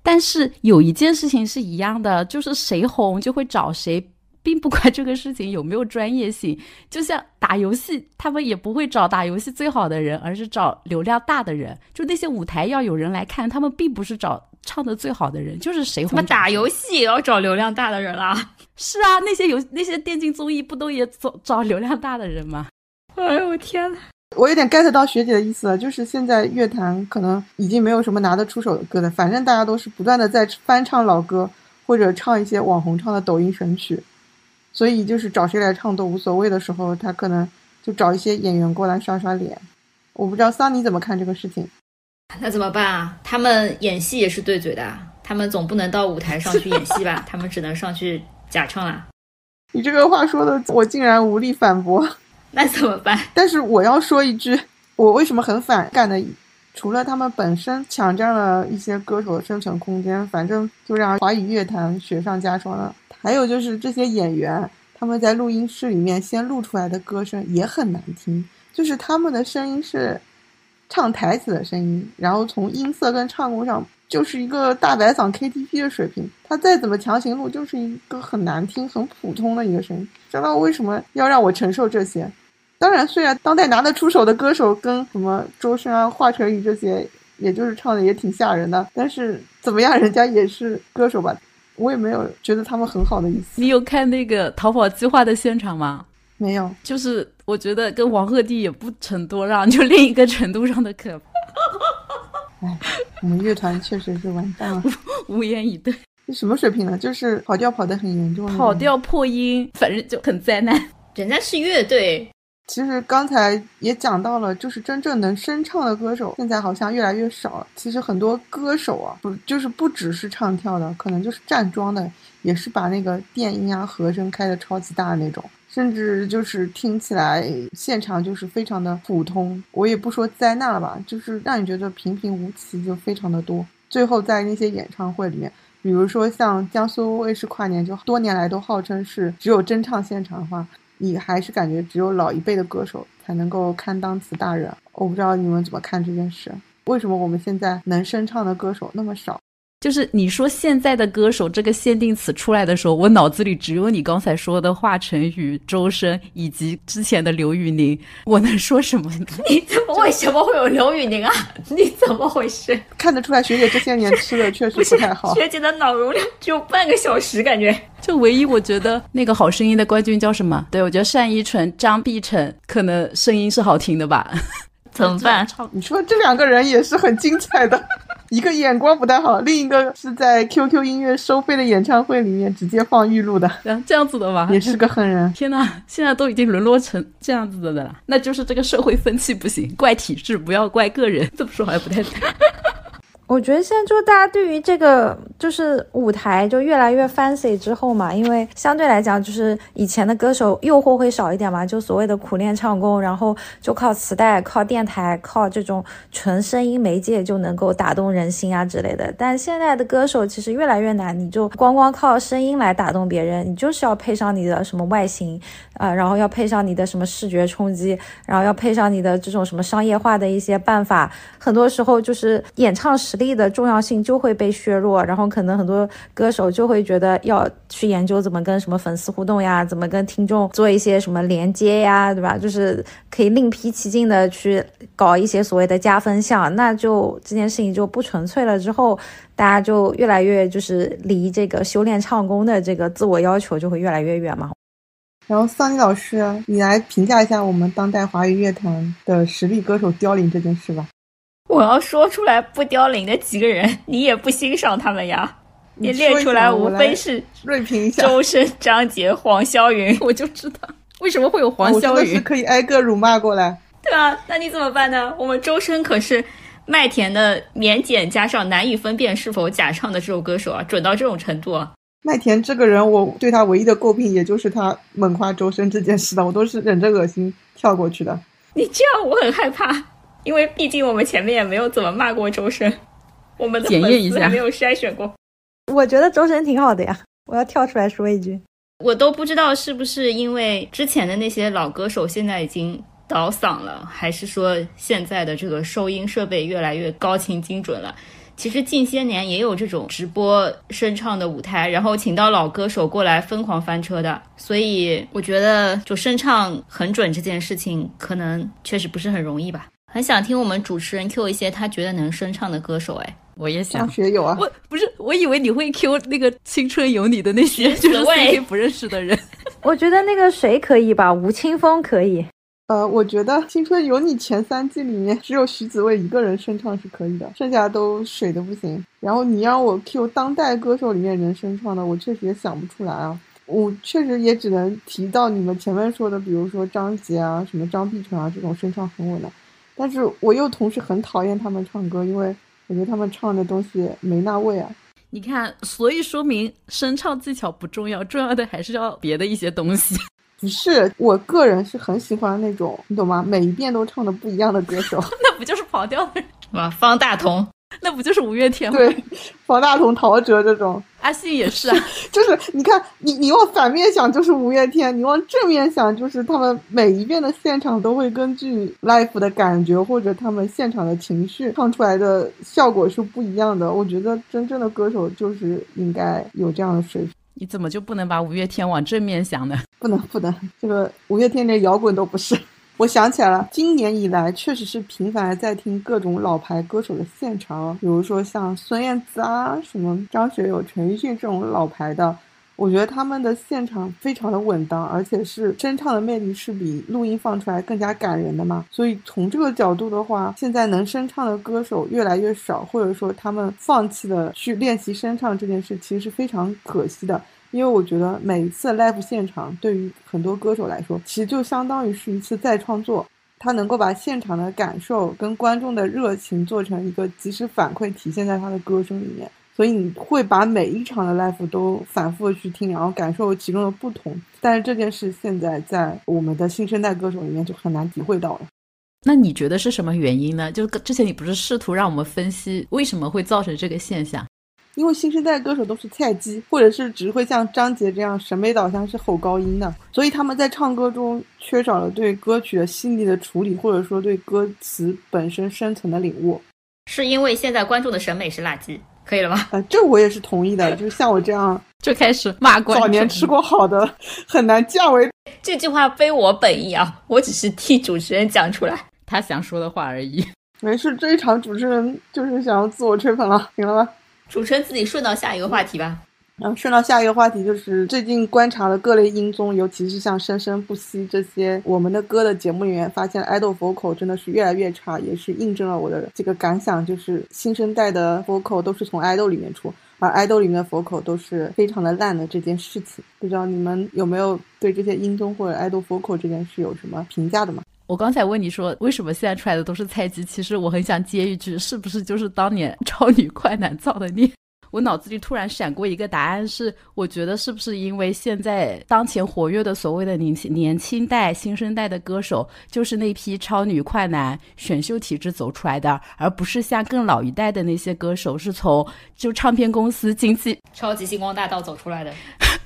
但是有一件事情是一样的，就是谁红就会找谁。并不管这个事情有没有专业性，就像打游戏，他们也不会找打游戏最好的人，而是找流量大的人。就那些舞台要有人来看，他们并不是找唱的最好的人，就是谁红。他们打游戏也要找流量大的人啦？是啊，那些游那些电竞综艺不都也找找流量大的人吗？哎呦我天呐，我有点 get 到学姐的意思了，就是现在乐坛可能已经没有什么拿得出手的歌了，反正大家都是不断的在翻唱老歌，或者唱一些网红唱的抖音神曲。所以就是找谁来唱都无所谓的时候，他可能就找一些演员过来刷刷脸。我不知道桑尼怎么看这个事情。那怎么办啊？他们演戏也是对嘴的，他们总不能到舞台上去演戏吧？他们只能上去假唱啊。你这个话说的，我竟然无力反驳。那怎么办？但是我要说一句，我为什么很反感的？除了他们本身抢占了一些歌手的生存空间，反正就让华语乐坛雪上加霜了。还有就是这些演员，他们在录音室里面先录出来的歌声也很难听，就是他们的声音是唱台词的声音，然后从音色跟唱功上就是一个大白嗓 KTV 的水平，他再怎么强行录，就是一个很难听、很普通的一个声音。知道为什么要让我承受这些？当然，虽然当代拿得出手的歌手跟什么周深啊、华晨宇这些，也就是唱的也挺吓人的，但是怎么样，人家也是歌手吧。我也没有觉得他们很好的意思。你有看那个逃跑计划的现场吗？没有，就是我觉得跟王鹤棣也不成多让，就另一个程度上的可怕。哎，我们乐团确实是完蛋了，无言以对。什么水平呢？就是跑调跑得很严重，跑调破音，反正就很灾难。人家是乐队。其实刚才也讲到了，就是真正能声唱的歌手，现在好像越来越少了。其实很多歌手啊，不就是不只是唱跳的，可能就是站桩的，也是把那个电音啊、和声开的超级大的那种，甚至就是听起来现场就是非常的普通。我也不说灾难了吧，就是让你觉得平平无奇，就非常的多。最后在那些演唱会里面，比如说像江苏卫视跨年，就多年来都号称是只有真唱现场的话。你还是感觉只有老一辈的歌手才能够堪当此大任，我不知道你们怎么看这件事？为什么我们现在能声唱的歌手那么少？就是你说现在的歌手这个限定词出来的时候，我脑子里只有你刚才说的华晨宇、周深以及之前的刘宇宁，我能说什么呢？你怎么为什么会有刘宇宁啊？你怎么回事？看得出来学姐这些年吃的确实不太好。学姐的脑容量只有半个小时，感觉。就唯一我觉得那个好声音的冠军叫什么？对我觉得单依纯、张碧晨可能声音是好听的吧。怎么办？你说这两个人也是很精彩的，一个眼光不太好，另一个是在 QQ 音乐收费的演唱会里面直接放预录的，这样子的吧？也是个狠人。天哪，现在都已经沦落成这样子的了，那就是这个社会风气不行，怪体制，不要怪个人。这么说好像不太对。我觉得现在就大家对于这个就是舞台就越来越 fancy 之后嘛，因为相对来讲，就是以前的歌手诱惑会少一点嘛，就所谓的苦练唱功，然后就靠磁带、靠电台、靠这种纯声音媒介就能够打动人心啊之类的。但现在的歌手其实越来越难，你就光光靠声音来打动别人，你就是要配上你的什么外形啊、然后要配上你的什么视觉冲击，然后要配上你的这种什么商业化的一些办法，很多时候就是演唱时实力的重要性就会被削弱，然后可能很多歌手就会觉得要去研究怎么跟什么粉丝互动呀，怎么跟听众做一些什么连接呀，对吧？就是可以另辟蹊径的去搞一些所谓的加分项，那就这件事情就不纯粹了。之后大家就越来越就是离这个修炼唱功的这个自我要求就会越来越远嘛。然后桑尼老师，你来评价一下我们当代华语乐坛的实力歌手凋零这件事吧。我要说出来不凋零的几个人，你也不欣赏他们呀？你列出来无非是锐评一下。周深、张杰、黄霄云，我就知道为什么会有黄霄云。可以挨个辱骂过来。对啊，那你怎么办呢？我们周深可是麦田的免检加上难以分辨是否假唱的这首歌手啊，准到这种程度啊！麦田这个人，我对他唯一的诟病，也就是他猛夸周深这件事的，我都是忍着恶心跳过去的。你这样我很害怕，因为毕竟我们前面也没有怎么骂过周深，我们的粉检验一下丝还没有筛选过。我觉得周深挺好的呀，我要跳出来说一句。我都不知道是不是因为之前的那些老歌手现在已经倒嗓了，还是说现在的这个收音设备越来越高清精准了。其实近些年也有这种直播声唱的舞台，然后请到老歌手过来疯狂翻车的，所以我觉得就声唱很准这件事情，可能确实不是很容易吧。很想听我们主持人 Q 一些他觉得能声唱的歌手，哎，我也想张，学友啊，我不是，我以为你会 Q 那个《青春有你》的那些就是紫薇 CK 不认识的人。我觉得那个谁可以吧，吴青峰可以。呃，我觉得《青春有你》前三季里面只有徐子未一个人声唱是可以的，剩下都水的不行。然后你让我 Q 当代歌手里面能声唱的，我确实也想不出来啊。我确实也只能提到你们前面说的，比如说张杰啊、什么张碧晨啊这种声唱很稳的。但是我又同时很讨厌他们唱歌，因为我觉得他们唱的东西没那味啊。你看，所以说明声唱技巧不重要，重要的还是要别的一些东西。不是，我个人是很喜欢那种，你懂吗？每一遍都唱的不一样的歌手。那不就是跑调的人？吗，方大同，那不就是五月天吗？对，方大同、陶喆这种，阿信也是啊。就是你看，你你往反面想就是五月天，你往正面想就是他们每一遍的现场都会根据 l i f e 的感觉或者他们现场的情绪唱出来的效果是不一样的。我觉得真正的歌手就是应该有这样的水平。你怎么就不能把五月天往正面想呢？不能不能，这个五月天连摇滚都不是。我想起来了，今年以来确实是频繁地在听各种老牌歌手的现场，比如说像孙燕姿啊、什么张学友、陈奕迅这种老牌的，我觉得他们的现场非常的稳当，而且是真唱的魅力是比录音放出来更加感人的嘛。所以从这个角度的话，现在能声唱的歌手越来越少，或者说他们放弃了去练习声唱这件事，其实是非常可惜的。因为我觉得每一次 live 现场对于很多歌手来说，其实就相当于是一次再创作。他能够把现场的感受跟观众的热情做成一个及时反馈，体现在他的歌声里面。所以你会把每一场的 live 都反复的去听，然后感受其中的不同。但是这件事现在在我们的新生代歌手里面就很难体会到了。那你觉得是什么原因呢？就之前你不是试图让我们分析为什么会造成这个现象？因为新生代歌手都是菜鸡，或者是只会像张杰这样审美导向是吼高音的，所以他们在唱歌中缺少了对歌曲的细腻的处理，或者说对歌词本身深层的领悟。是因为现在观众的审美是垃圾，可以了吗？啊、这我也是同意的。就是像我这样 就开始骂观众。早年吃过好的，很难降维。这句话非我本意啊，我只是替主持人讲出来。他想说的话而已。没事，这一场主持人就是想要自我吹捧了，行了吗？主持人自己顺到下一个话题吧。然后顺到下一个话题，就是最近观察了各类音综，尤其是像生生不息这些我们的歌的节目里面，发现 idol vocal 真的是越来越差，也是印证了我的这个感想，就是新生代的 vocal 都是从 idol 里面出，而 idol 里面的 vocal 都是非常的烂的这件事情。不知道你们有没有对这些音综或者 idol vocal 这件事有什么评价的吗？我刚才问你说为什么现在出来的都是菜鸡，其实我很想接一句，是不是就是当年 超女快男造的孽？我脑子里突然闪过一个答案是，我觉得是不是因为现在当前活跃的所谓的年轻年轻代、新生代的歌手，就是那批超女、快男选秀体制走出来的，而不是像更老一代的那些歌手是从就唱片公司经济超级星光大道走出来的。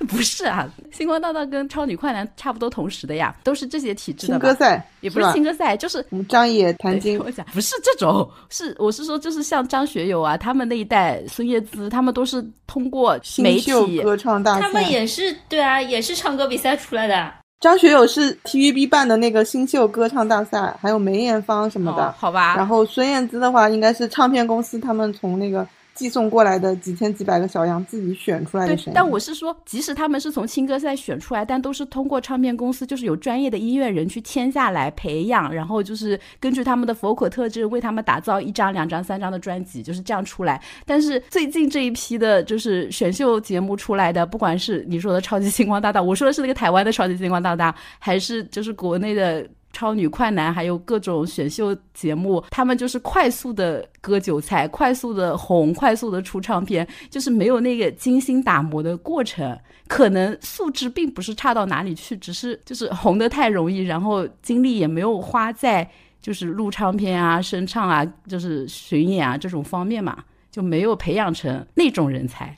不是啊，星光大道跟超女快男差不多同时的呀，都是这些体制的。新歌赛也不是新歌赛，就是我们张也谭晶。我讲不是这种，是我是说，就是像张学友啊，他们那一代，孙燕姿，他们都是通过媒体歌唱大赛，他们也是对啊，也是唱歌比赛出来的。张学友是 TVB 办的那个新秀歌唱大赛，还有梅艳芳什么的，好吧。然后孙燕姿的话，应该是唱片公司他们从那个。寄送过来的几千几百个小样，自己选出来的声音。但我是说，即使他们是从青歌赛选出来，但都是通过唱片公司，就是有专业的音乐人去签下来培养，然后就是根据他们的 vocal 特质为他们打造一张、两张、三张的专辑，就是这样出来。但是最近这一批的，就是选秀节目出来的，不管是你说的超级星光大道，我说的是那个台湾的超级星光大道，还是就是国内的。超女、快男，还有各种选秀节目，他们就是快速的割韭菜，快速的红，快速的出唱片，就是没有那个精心打磨的过程。可能素质并不是差到哪里去，只是就是红的太容易，然后精力也没有花在就是录唱片啊、声唱啊、就是巡演啊这种方面嘛，就没有培养成那种人才。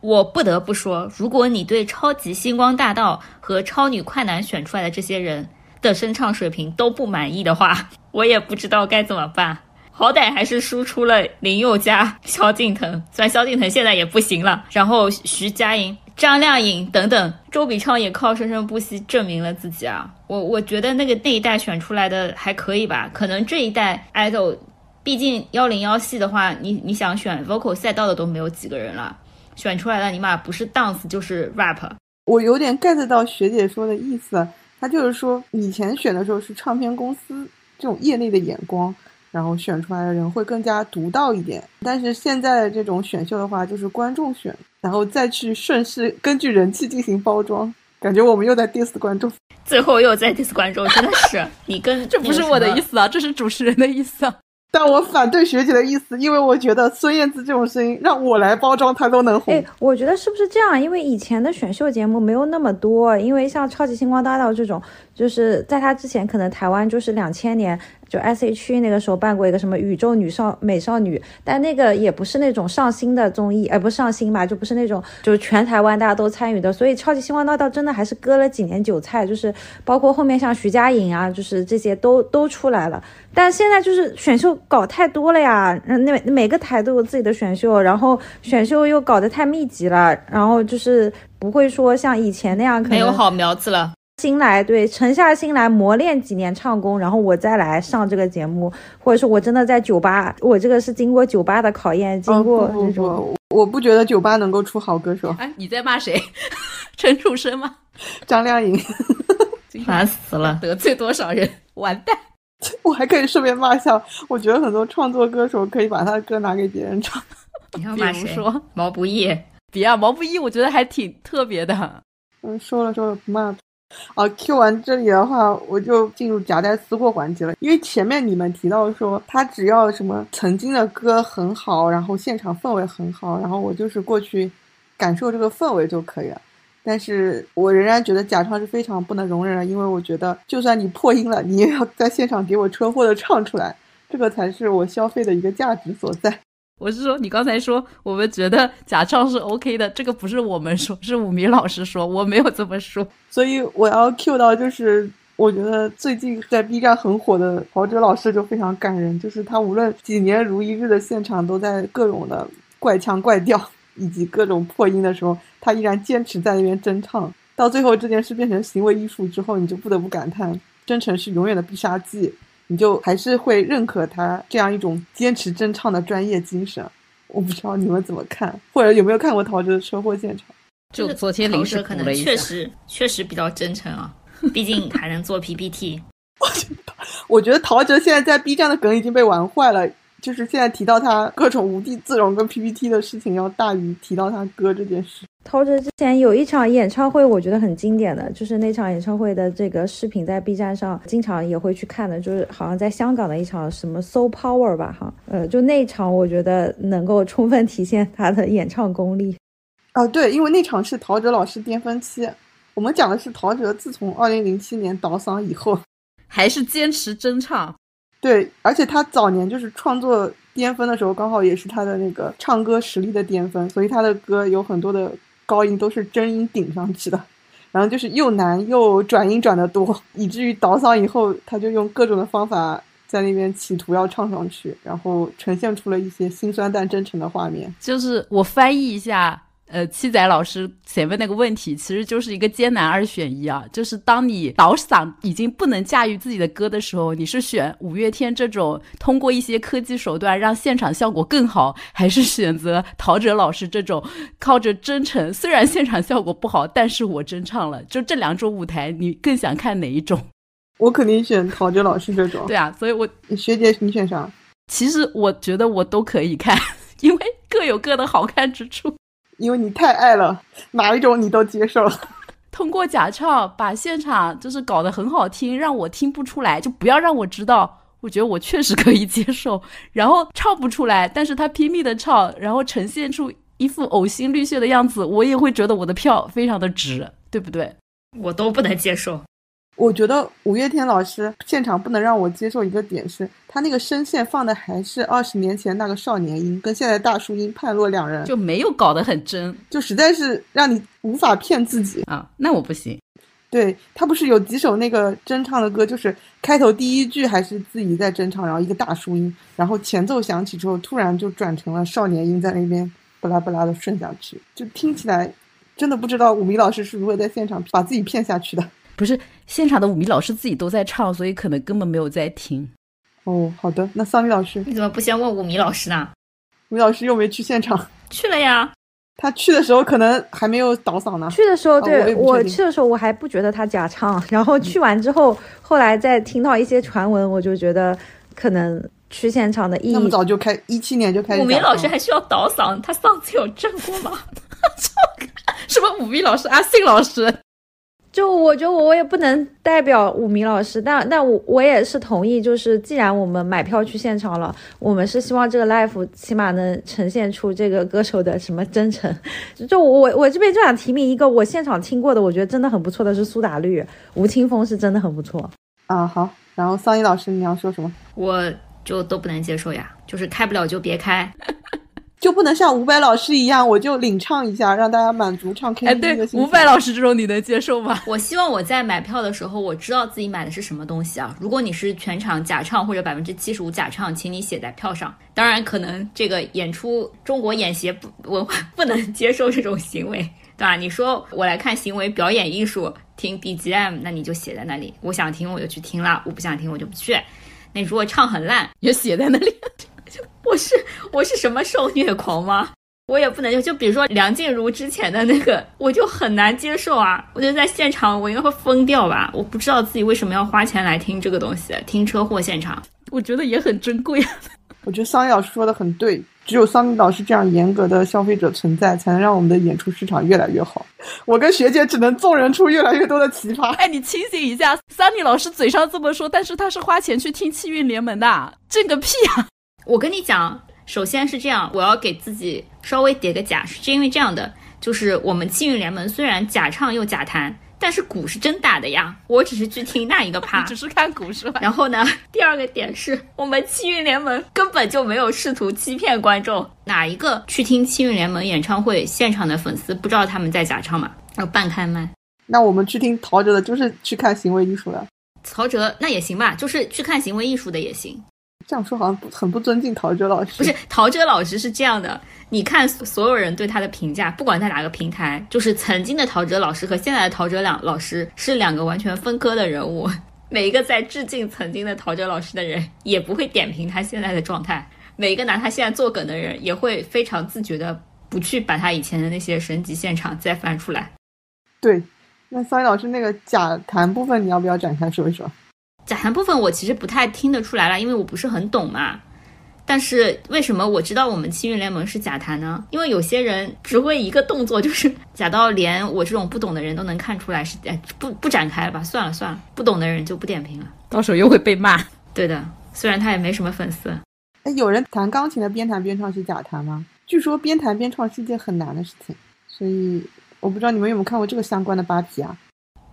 我不得不说，如果你对超级星光大道和超女、快男选出来的这些人，的声唱水平都不满意的话，我也不知道该怎么办。好歹还是输出了林宥嘉、萧敬腾，虽然萧敬腾现在也不行了。然后徐佳莹、张靓颖等等，周笔畅也靠生生不息证明了自己啊。我我觉得那个那一代选出来的还可以吧。可能这一代 idol，毕竟幺零幺系的话，你你想选 vocal 赛道的都没有几个人了，选出来的尼玛不是 dance 就是 rap。我有点 get 到学姐说的意思。他就是说，以前选的时候是唱片公司这种业内的眼光，然后选出来的人会更加独到一点。但是现在这种选秀的话，就是观众选，然后再去顺势根据人气进行包装。感觉我们又在 diss 观众，最后又在 diss 观众，真的是你跟 这不是我的意思啊，这是主持人的意思。啊。但我反对学姐的意思，因为我觉得孙燕姿这种声音让我来包装她都能红。哎，我觉得是不是这样？因为以前的选秀节目没有那么多，因为像超级星光大道这种，就是在她之前，可能台湾就是两千年。就 S H E 那个时候办过一个什么宇宙女少美少女，但那个也不是那种上新的综艺，哎，不上新吧，就不是那种就是全台湾大家都参与的。所以超级星光大道真的还是割了几年韭菜，就是包括后面像徐佳莹啊，就是这些都都出来了。但现在就是选秀搞太多了呀，那每个台都有自己的选秀，然后选秀又搞得太密集了，然后就是不会说像以前那样没有好苗子了。心来对，沉下心来磨练几年唱功，然后我再来上这个节目，或者说我真的在酒吧，我这个是经过酒吧的考验，经过这种，我不觉得酒吧能够出好歌手。哎，你在骂谁？陈楚生吗？张靓颖，烦死了，得罪多少人？完蛋！我还可以顺便骂一下，我觉得很多创作歌手可以把他的歌拿给别人唱。你要骂谁？毛不易，别啊，毛不易，我觉得还挺特别的。嗯，说了说了，不骂。啊，Q 完这里的话，我就进入夹带私货环节了。因为前面你们提到说，他只要什么曾经的歌很好，然后现场氛围很好，然后我就是过去感受这个氛围就可以了。但是我仍然觉得假唱是非常不能容忍的，因为我觉得就算你破音了，你也要在现场给我车祸的唱出来，这个才是我消费的一个价值所在。我是说，你刚才说我们觉得假唱是 OK 的，这个不是我们说，是武迷老师说，我没有这么说。所以我要 Q 到，就是我觉得最近在 B 站很火的陶喆老师就非常感人，就是他无论几年如一日的现场，都在各种的怪腔怪调以及各种破音的时候，他依然坚持在那边真唱。到最后这件事变成行为艺术之后，你就不得不感叹，真诚是永远的必杀技。你就还是会认可他这样一种坚持真唱的专业精神，我不知道你们怎么看，或者有没有看过陶喆的车祸现场？就昨天临时可能确实确实比较真诚啊，毕竟还能做 PPT。我觉得陶喆现在在 B 站的梗已经被玩坏了，就是现在提到他各种无地自容跟 PPT 的事情，要大于提到他哥这件事。陶喆之前有一场演唱会，我觉得很经典的，就是那场演唱会的这个视频在 B 站上经常也会去看的，就是好像在香港的一场什么 So Power 吧，哈，呃，就那场我觉得能够充分体现他的演唱功力。啊，对，因为那场是陶喆老师巅峰期，我们讲的是陶喆自从二零零七年倒嗓以后，还是坚持真唱。对，而且他早年就是创作巅峰的时候，刚好也是他的那个唱歌实力的巅峰，所以他的歌有很多的。高音都是真音顶上去的，然后就是又难又转音转的多，以至于倒嗓以后，他就用各种的方法在那边企图要唱上去，然后呈现出了一些心酸但真诚的画面。就是我翻译一下。呃，七仔老师前面那个问题其实就是一个艰难二选一啊，就是当你倒嗓已经不能驾驭自己的歌的时候，你是选五月天这种通过一些科技手段让现场效果更好，还是选择陶喆老师这种靠着真诚，虽然现场效果不好，但是我真唱了。就这两种舞台，你更想看哪一种？我肯定选陶喆老师这种。对啊，所以我学姐你选啥？其实我觉得我都可以看，因为各有各的好看之处。因为你太爱了，哪一种你都接受。通过假唱把现场就是搞得很好听，让我听不出来，就不要让我知道。我觉得我确实可以接受。然后唱不出来，但是他拼命的唱，然后呈现出一副呕心沥血的样子，我也会觉得我的票非常的值，对不对？我都不能接受。我觉得五月天老师现场不能让我接受一个点是，他那个声线放的还是二十年前那个少年音，跟现在大叔音判若两人，就没有搞得很真，就实在是让你无法骗自己啊。那我不行。对他不是有几首那个真唱的歌，就是开头第一句还是自己在真唱，然后一个大叔音，然后前奏响起之后，突然就转成了少年音，在那边不拉不拉的顺下去，就听起来真的不知道武迷老师是如何在现场把自己骗下去的。不是现场的舞迷老师自己都在唱，所以可能根本没有在听。哦，好的，那桑米老师，你怎么不先问五迷老师呢？五迷老师又没去现场。去了呀，他去的时候可能还没有倒嗓呢。去的时候，对我去的时候我还不觉得他假唱，然后去完之后，后来再听到一些传闻，我就觉得可能去现场的意义。那么早就开，一七年就开始。五迷老师还需要倒嗓？他嗓子有震过吗？什么五迷老师？阿信老师？就我觉得我也不能代表武明老师，但但我我也是同意，就是既然我们买票去现场了，我们是希望这个 live 起码能呈现出这个歌手的什么真诚。就我我这边就想提名一个我现场听过的，我觉得真的很不错的是苏打绿，吴青峰是真的很不错。啊好，然后桑尼老师你要说什么？我就都不能接受呀，就是开不了就别开。就不能像伍佰老师一样，我就领唱一下，让大家满足唱 K 的心。哎，对，伍佰老师这种你能接受吗？我希望我在买票的时候，我知道自己买的是什么东西啊。如果你是全场假唱或者百分之七十五假唱，请你写在票上。当然，可能这个演出中国演协不文化不能接受这种行为，对吧？你说我来看行为表演艺术，听 BGM，那你就写在那里。我想听我就去听了，我不想听我就不去。那如果唱很烂，也写在那里。我是我是什么受虐狂吗？我也不能就就比如说梁静茹之前的那个，我就很难接受啊！我觉得在现场我应该会疯掉吧！我不知道自己为什么要花钱来听这个东西，听车祸现场，我觉得也很珍贵。我觉得桑尼老师说的很对，只有桑尼老师这样严格的消费者存在，才能让我们的演出市场越来越好。我跟学姐只能纵容出越来越多的奇葩。哎，你清醒一下，桑尼老师嘴上这么说，但是他是花钱去听气运联盟的，挣个屁啊！我跟你讲，首先是这样，我要给自己稍微叠个假，是因为这样的，就是我们气运联盟虽然假唱又假弹，但是鼓是真打的呀。我只是去听那一个趴，只是看鼓是吧？然后呢，第二个点是我们气运联盟根本就没有试图欺骗观众。哪一个去听气运联盟演唱会现场的粉丝不知道他们在假唱吗？要半开麦。那我们去听陶喆的，就是去看行为艺术的。陶喆那也行吧，就是去看行为艺术的也行。这样说好像很不尊敬陶喆老师。不是，陶喆老师是这样的，你看所有人对他的评价，不管在哪个平台，就是曾经的陶喆老师和现在的陶喆两老师是两个完全分割的人物。每一个在致敬曾经的陶喆老师的人，也不会点评他现在的状态；每一个拿他现在做梗的人，也会非常自觉的不去把他以前的那些神级现场再翻出来。对，那桑尼老师那个假弹部分，你要不要展开说一说？假弹部分我其实不太听得出来了，因为我不是很懂嘛。但是为什么我知道我们七运联盟是假弹呢？因为有些人只会一个动作，就是假到连我这种不懂的人都能看出来是哎不不展开了吧？算了算了，不懂的人就不点评了。到时候又会被骂。对的，虽然他也没什么粉丝。哎，有人弹钢琴的边弹边唱是假弹吗？据说边弹边唱是一件很难的事情，所以我不知道你们有没有看过这个相关的扒皮啊？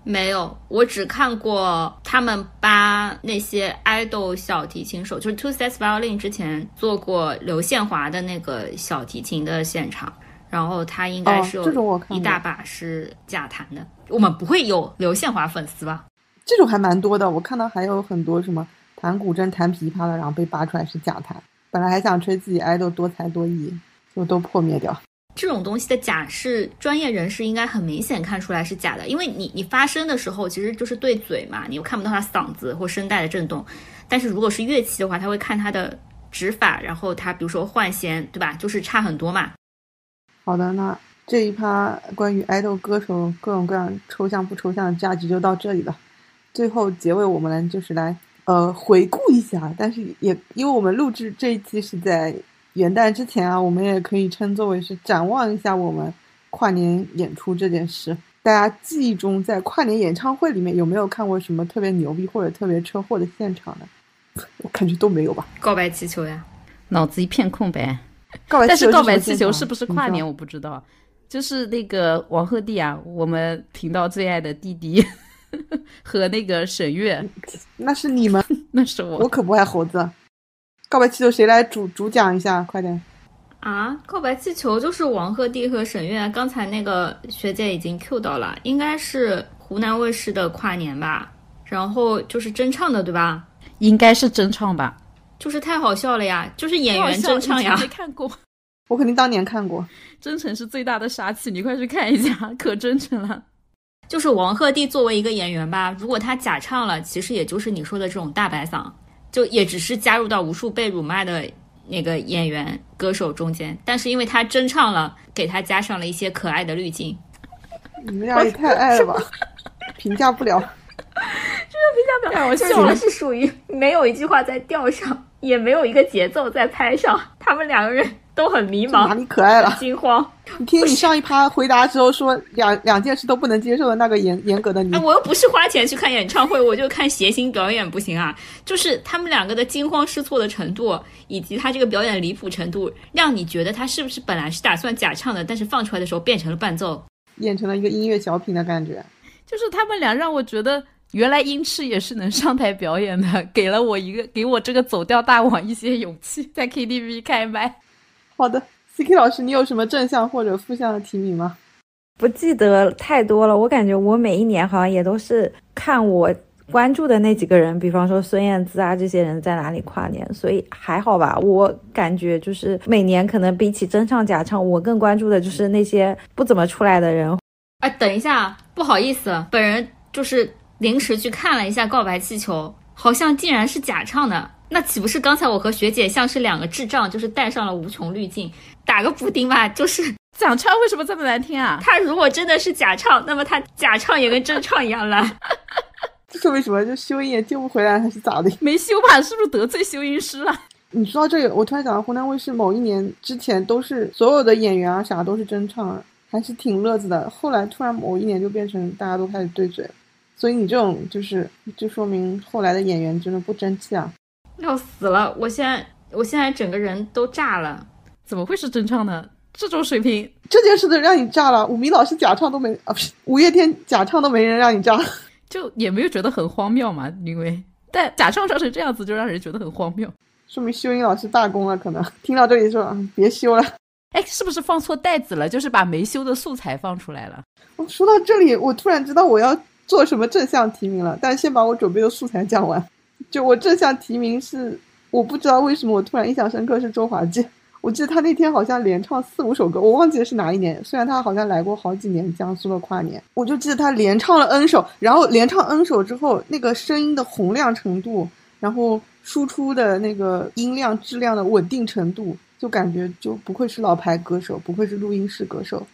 没有，我只看过他们扒那些 idol 小提琴手，就是 Two Sets Violin 之前做过刘宪华的那个小提琴的现场，然后他应该是有这种我一大把是假弹的。我们不会有刘宪华粉丝吧？这种还蛮多的，我看到还有很多什么弹古筝、弹琵琶的，然后被扒出来是假弹。本来还想吹自己 idol 多才多艺，就都破灭掉。这种东西的假是专业人士应该很明显看出来是假的，因为你你发声的时候其实就是对嘴嘛，你又看不到他嗓子或声带的震动。但是如果是乐器的话，他会看他的指法，然后他比如说换弦，对吧？就是差很多嘛。好的，那这一趴关于爱豆歌手各种各样抽象不抽象的价值就到这里了。最后结尾我们来就是来呃回顾一下，但是也因为我们录制这一期是在元旦之前啊，我们也可以称作为是展望一下我们跨年演出这件事。大家记忆中在跨年演唱会里面有没有看过什么特别牛逼或者特别车祸的现场呢？我感觉都没有吧。告白气球呀，脑子一片空白。告白但是告白气气球是不是跨年我我不知道，就是那个王鹤棣啊，我们频道最爱的弟弟 和那个沈月，那是你们，那是我。我可不爱猴子。告白气球谁来主主讲一下？快点！啊，告白气球就是王鹤棣和沈月，刚才那个学姐已经 Q 到了，应该是湖南卫视的跨年吧，然后就是真唱的，对吧？应该是真唱吧？就是太好笑了呀，就是演员真真唱呀，没看过。我肯定当年看过。真诚是最大的杀气，你快去看一下，可真诚了。就是王鹤棣作为一个演员吧，如果他假唱了，其实也就是你说的这种大白嗓，就也只是加入到无数被辱骂的那个演员歌手中间，但是因为他真唱了，给他加上了一些可爱的滤镜。你们俩也太爱了吧，评价不了。这个评价不了。我笑了。是属于 没有一句话在调上，也没有一个节奏在拍上，他们两个人都很迷茫，这哪里可爱了？惊慌。你听你上一趴回答之后说两两件事都不能接受的那个严严格的你哎，，我又不是花钱去看演唱会，我就看谐星表演不行啊！就是他们两个的惊慌失措的程度，以及他这个表演离谱程度，让你觉得他是不是本来是打算假唱的，但是放出来的时候变成了伴奏。演成了一个音乐小品的感觉。就是他们俩让我觉得，原来音痴也是能上台表演的，给了我一个给我这个走调大王一些勇气，在 KTV 开麦。好的，CK 老师，你有什么正向或者负向的提名吗？不记得太多了，我感觉我每一年好像也都是看我关注的那几个人，比方说孙燕姿啊这些人在哪里跨年，所以还好吧。我感觉就是每年可能比起真唱假唱，我更关注的就是那些不怎么出来的人。哎，等一下，不好意思，本人就是临时去看了一下《告白气球》，好像竟然是假唱的。那岂不是刚才我和学姐像是两个智障，就是戴上了无穷滤镜？打个补丁吧，就是 假唱为什么这么难听啊？他如果真的是假唱，那么他假唱也跟真唱一样烂。这是为什么？就修音也救不回来，还是咋的？没修吧？是不是得罪修音师了？你说到这个，我突然想到湖南卫视某一年之前都是所有的演员啊啥都是真唱，还是挺乐子的。后来突然某一年就变成大家都开始对嘴，所以你这种就是就说明后来的演员真的不争气啊。要死了！我现在，我现在整个人都炸了。怎么会是真唱呢？这种水平，这件事都让你炸了，五迷老师假唱都没啊，不是五月天假唱都没人让你炸。就也没有觉得很荒谬嘛？因为但假唱唱成这样子，就让人觉得很荒谬。说明修音老师大功了，可能听到这里说，嗯，别修了。哎，是不是放错袋子了？就是把没修的素材放出来了。我说到这里，我突然知道我要做什么正向提名了，但先把我准备的素材讲完。就我正向提名是，我不知道为什么我突然印象深刻是周华健。我记得他那天好像连唱四五首歌，我忘记了是哪一年。虽然他好像来过好几年江苏的跨年，我就记得他连唱了 N 首，然后连唱 N 首之后，那个声音的洪亮程度，然后输出的那个音量质量的稳定程度，就感觉就不愧是老牌歌手，不愧是录音室歌手。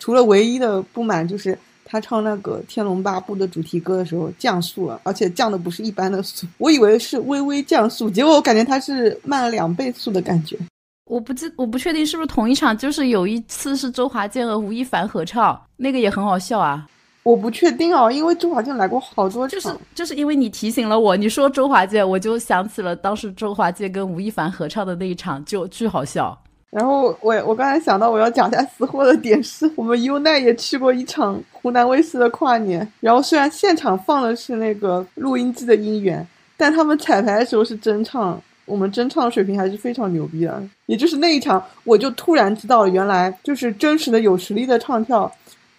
除了唯一的不满就是他唱那个《天龙八部》的主题歌的时候降速了，而且降的不是一般的速，我以为是微微降速，结果我感觉他是慢了两倍速的感觉。我不记，我不确定是不是同一场，就是有一次是周华健和吴亦凡合唱，那个也很好笑啊。我不确定哦，因为周华健来过好多场，就是就是因为你提醒了我，你说周华健，我就想起了当时周华健跟吴亦凡合唱的那一场，就巨好笑。然后我我刚才想到我要讲一下私货的点是，我们优奈也去过一场湖南卫视的跨年，然后虽然现场放的是那个录音机的音源，但他们彩排的时候是真唱，我们真唱水平还是非常牛逼的。也就是那一场，我就突然知道，原来就是真实的有实力的唱跳。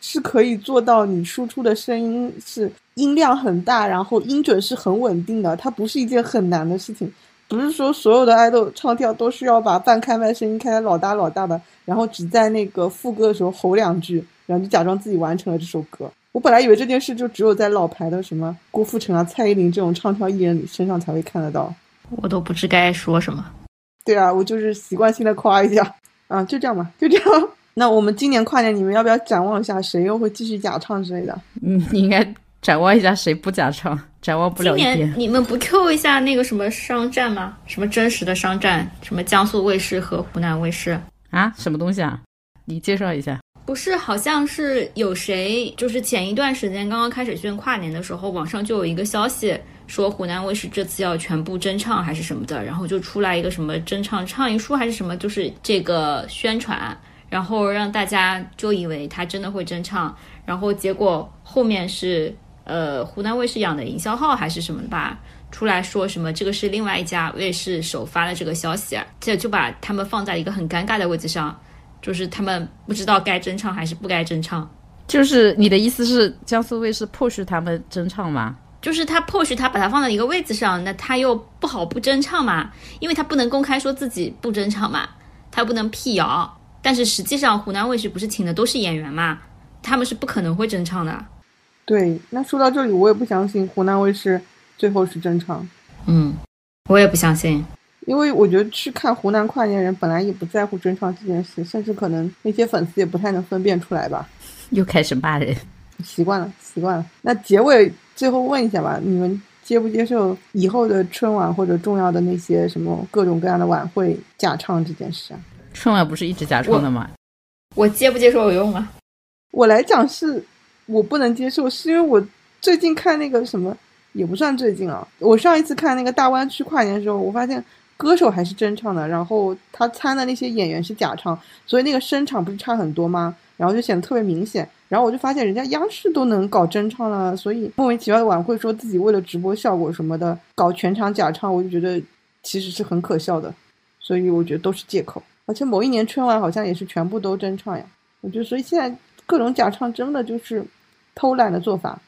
是可以做到你输出的声音是音量很大，然后音准是很稳定的。它不是一件很难的事情，不是说所有的爱豆唱跳都是要把半开麦声音开的老大老大的，然后只在那个副歌的时候吼两句，然后就假装自己完成了这首歌。我本来以为这件事就只有在老牌的什么郭富城啊、蔡依林这种唱跳艺人身上才会看得到，我都不知该说什么。对啊，我就是习惯性的夸一下啊，就这样吧，就这样。那我们今年跨年，你们要不要展望一下谁又会继续假唱之类的？嗯，你应该展望一下谁不假唱，展望不了一点。你们不 Q 一下那个什么商战吗？什么真实的商战？什么江苏卫视和湖南卫视啊？什么东西啊？你介绍一下。不是，好像是有谁，就是前一段时间刚刚开始宣跨年的时候，网上就有一个消息说湖南卫视这次要全部真唱还是什么的，然后就出来一个什么真唱倡议书还是什么，就是这个宣传。然后让大家就以为他真的会真唱，然后结果后面是呃湖南卫视养的营销号还是什么吧，出来说什么这个是另外一家卫视首发的这个消息，这就把他们放在一个很尴尬的位置上，就是他们不知道该真唱还是不该真唱。就是你的意思是江苏卫视迫使他们真唱吗？就是他迫使他把他放在一个位置上，那他又不好不真唱嘛，因为他不能公开说自己不真唱嘛，他不能辟谣。但是实际上，湖南卫视不是请的都是演员嘛？他们是不可能会真唱的。对，那说到这里，我也不相信湖南卫视最后是真唱。嗯，我也不相信，因为我觉得去看湖南跨年人本来也不在乎真唱这件事，甚至可能那些粉丝也不太能分辨出来吧。又开始骂人，习惯了，习惯了。那结尾最后问一下吧，你们接不接受以后的春晚或者重要的那些什么各种各样的晚会假唱这件事啊？春晚不是一直假唱的吗？我接不接受有用吗？我来讲是，我不能接受，是因为我最近看那个什么，也不算最近啊。我上一次看那个大湾区跨年的时候，我发现歌手还是真唱的，然后他参的那些演员是假唱，所以那个声场不是差很多吗？然后就显得特别明显。然后我就发现人家央视都能搞真唱了，所以莫名其妙的晚会说自己为了直播效果什么的搞全场假唱，我就觉得其实是很可笑的。所以我觉得都是借口。而且某一年春晚好像也是全部都真唱呀，我觉得所以现在各种假唱真的就是偷懒的做法。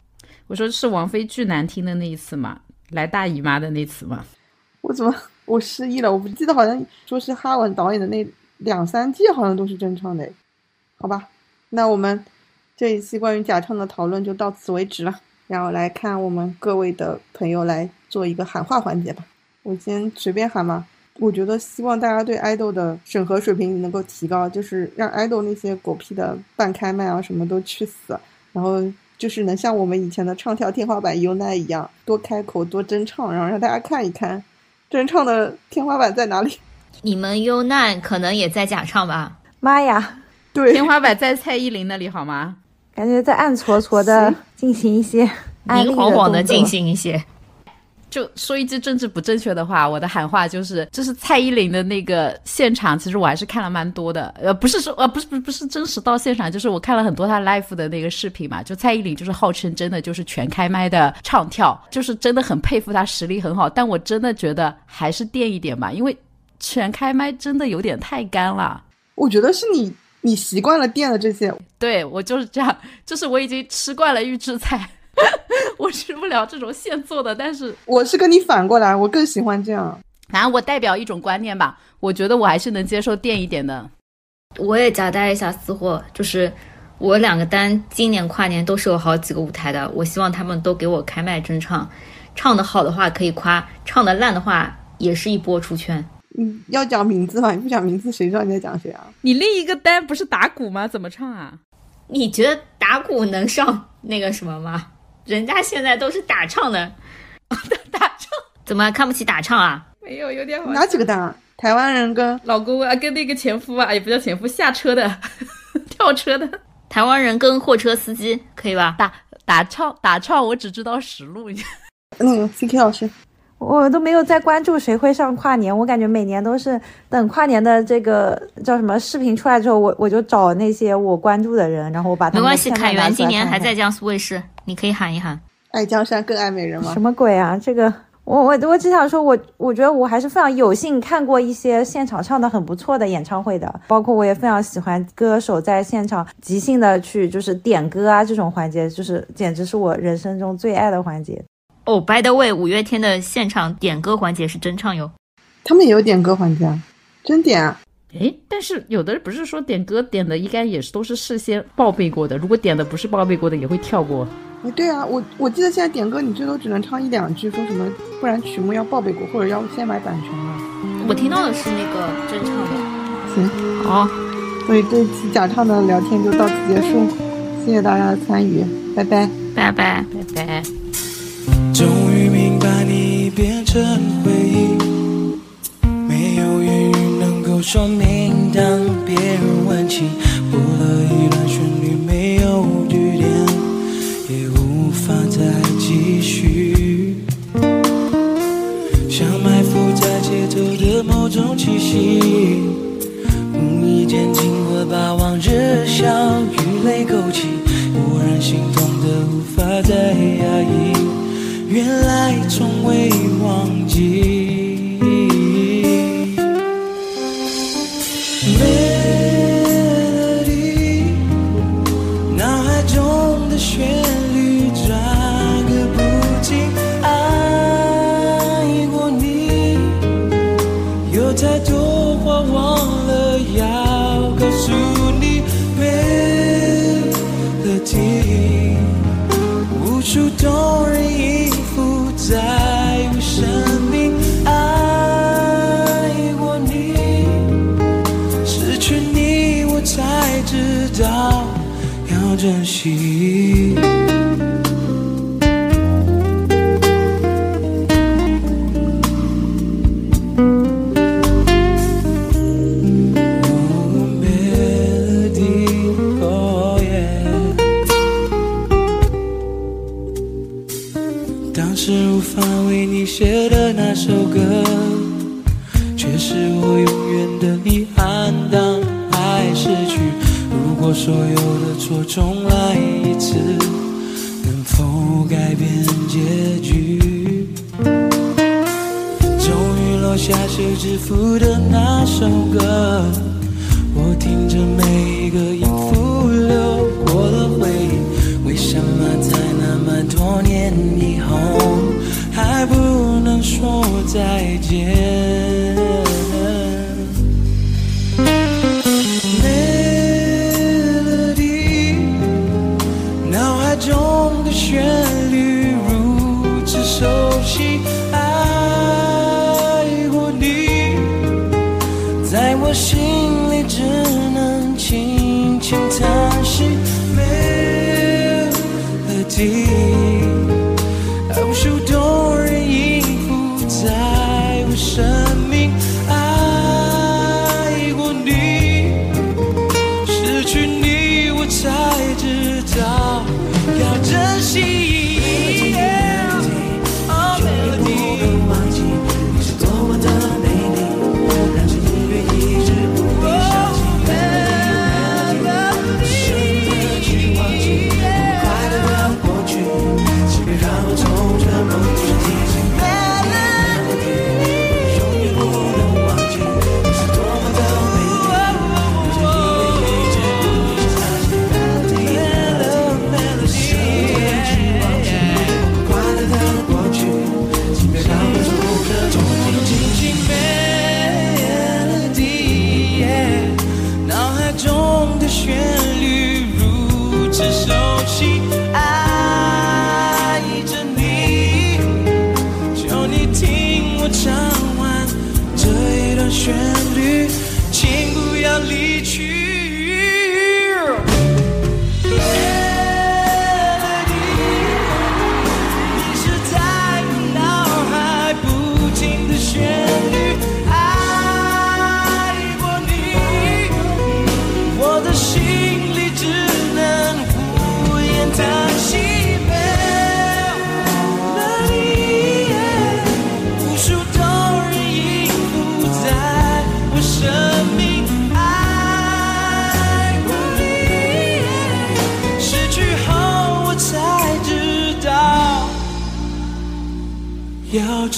我说是王菲巨难听的那一次嘛，来大姨妈的那次嘛。我怎么 我失忆了？我不记得好像说是哈文导演的那两三季好像都是真唱的。好吧，那我们这一期关于假唱的讨论就到此为止了。然后来看我们各位的朋友来做一个喊话环节吧。我先随便喊嘛。我觉得希望大家对爱豆的审核水平能够提高，就是让爱豆那些狗屁的半开麦啊什么都去死，然后就是能像我们以前的唱跳天花板优奈一样，多开口多真唱，然后让大家看一看真唱的天花板在哪里。你们优奈可能也在假唱吧？妈呀，对，天花板在蔡依林那里好吗？感觉在暗搓搓的进行一些 明晃晃的进行一些。就说一句政治不正确的话，我的喊话就是，就是蔡依林的那个现场，其实我还是看了蛮多的。呃，不是说，呃，不是，不是，不是真实到现场，就是我看了很多她 live 的那个视频嘛。就蔡依林就是号称真的就是全开麦的唱跳，就是真的很佩服她实力很好。但我真的觉得还是垫一点吧，因为全开麦真的有点太干了。我觉得是你，你习惯了垫了这些。对我就是这样，就是我已经吃惯了预制菜。我吃不了这种现做的，但是我是跟你反过来，我更喜欢这样。反正我代表一种观念吧，我觉得我还是能接受垫一点的。我也夹带一下私货，就是我两个单今年跨年都是有好几个舞台的，我希望他们都给我开麦真唱，唱的好的话可以夸，唱的烂的话也是一波出圈。嗯，要讲名字吗？你不讲名字，谁知道你在讲谁啊？你另一个单不是打鼓吗？怎么唱啊？你觉得打打鼓能上那个什么吗？人家现在都是打唱的，打唱怎么看不起打唱啊？没有，有点好哪几个打？台湾人跟老公啊，跟那个前夫啊，也不叫前夫，下车的，跳车的，台湾人跟货车司机可以吧？打打唱打唱，我只知道实录。那个 CK 老师，我都没有在关注谁会上跨年，我感觉每年都是等跨年的这个叫什么视频出来之后，我我就找那些我关注的人，然后我把他们没关系，凯源今年还在江苏卫视，你可以喊一喊。爱江山更爱美人吗什？么鬼啊？这个我我我只想说我，我觉得我还是非常有幸看过一些现场唱的很不错的演唱会的，包括我也非常喜欢歌手在现场即兴的去就是点歌啊这种环节，就是简直是我人生中最爱的环节。哦、b y the way，五月天的现场点歌环节是真唱哟。他们也有点歌环节啊，真点啊！哎，但是有的人不是说点歌点的应该也是都是事先报备过的，如果点的不是报备过的，也会跳过。哎，对啊，我我记得现在点歌你最多只能唱一两句，说什么不然曲目要报备过，或者要先买版权了。我听到的是那个真唱的。行，好、所以这一期假唱的聊天就到此结束，谢谢大家的参与，拜拜。拜拜。拜拜。把你变成回忆，没有言语能够说明。当别人问起，播了一段旋律，没有句点，也无法再继续。像埋伏在街头的某种气息，无意间经过，把往日相遇泪勾起，忽然心痛的无法再压抑。原来从未生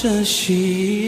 珍惜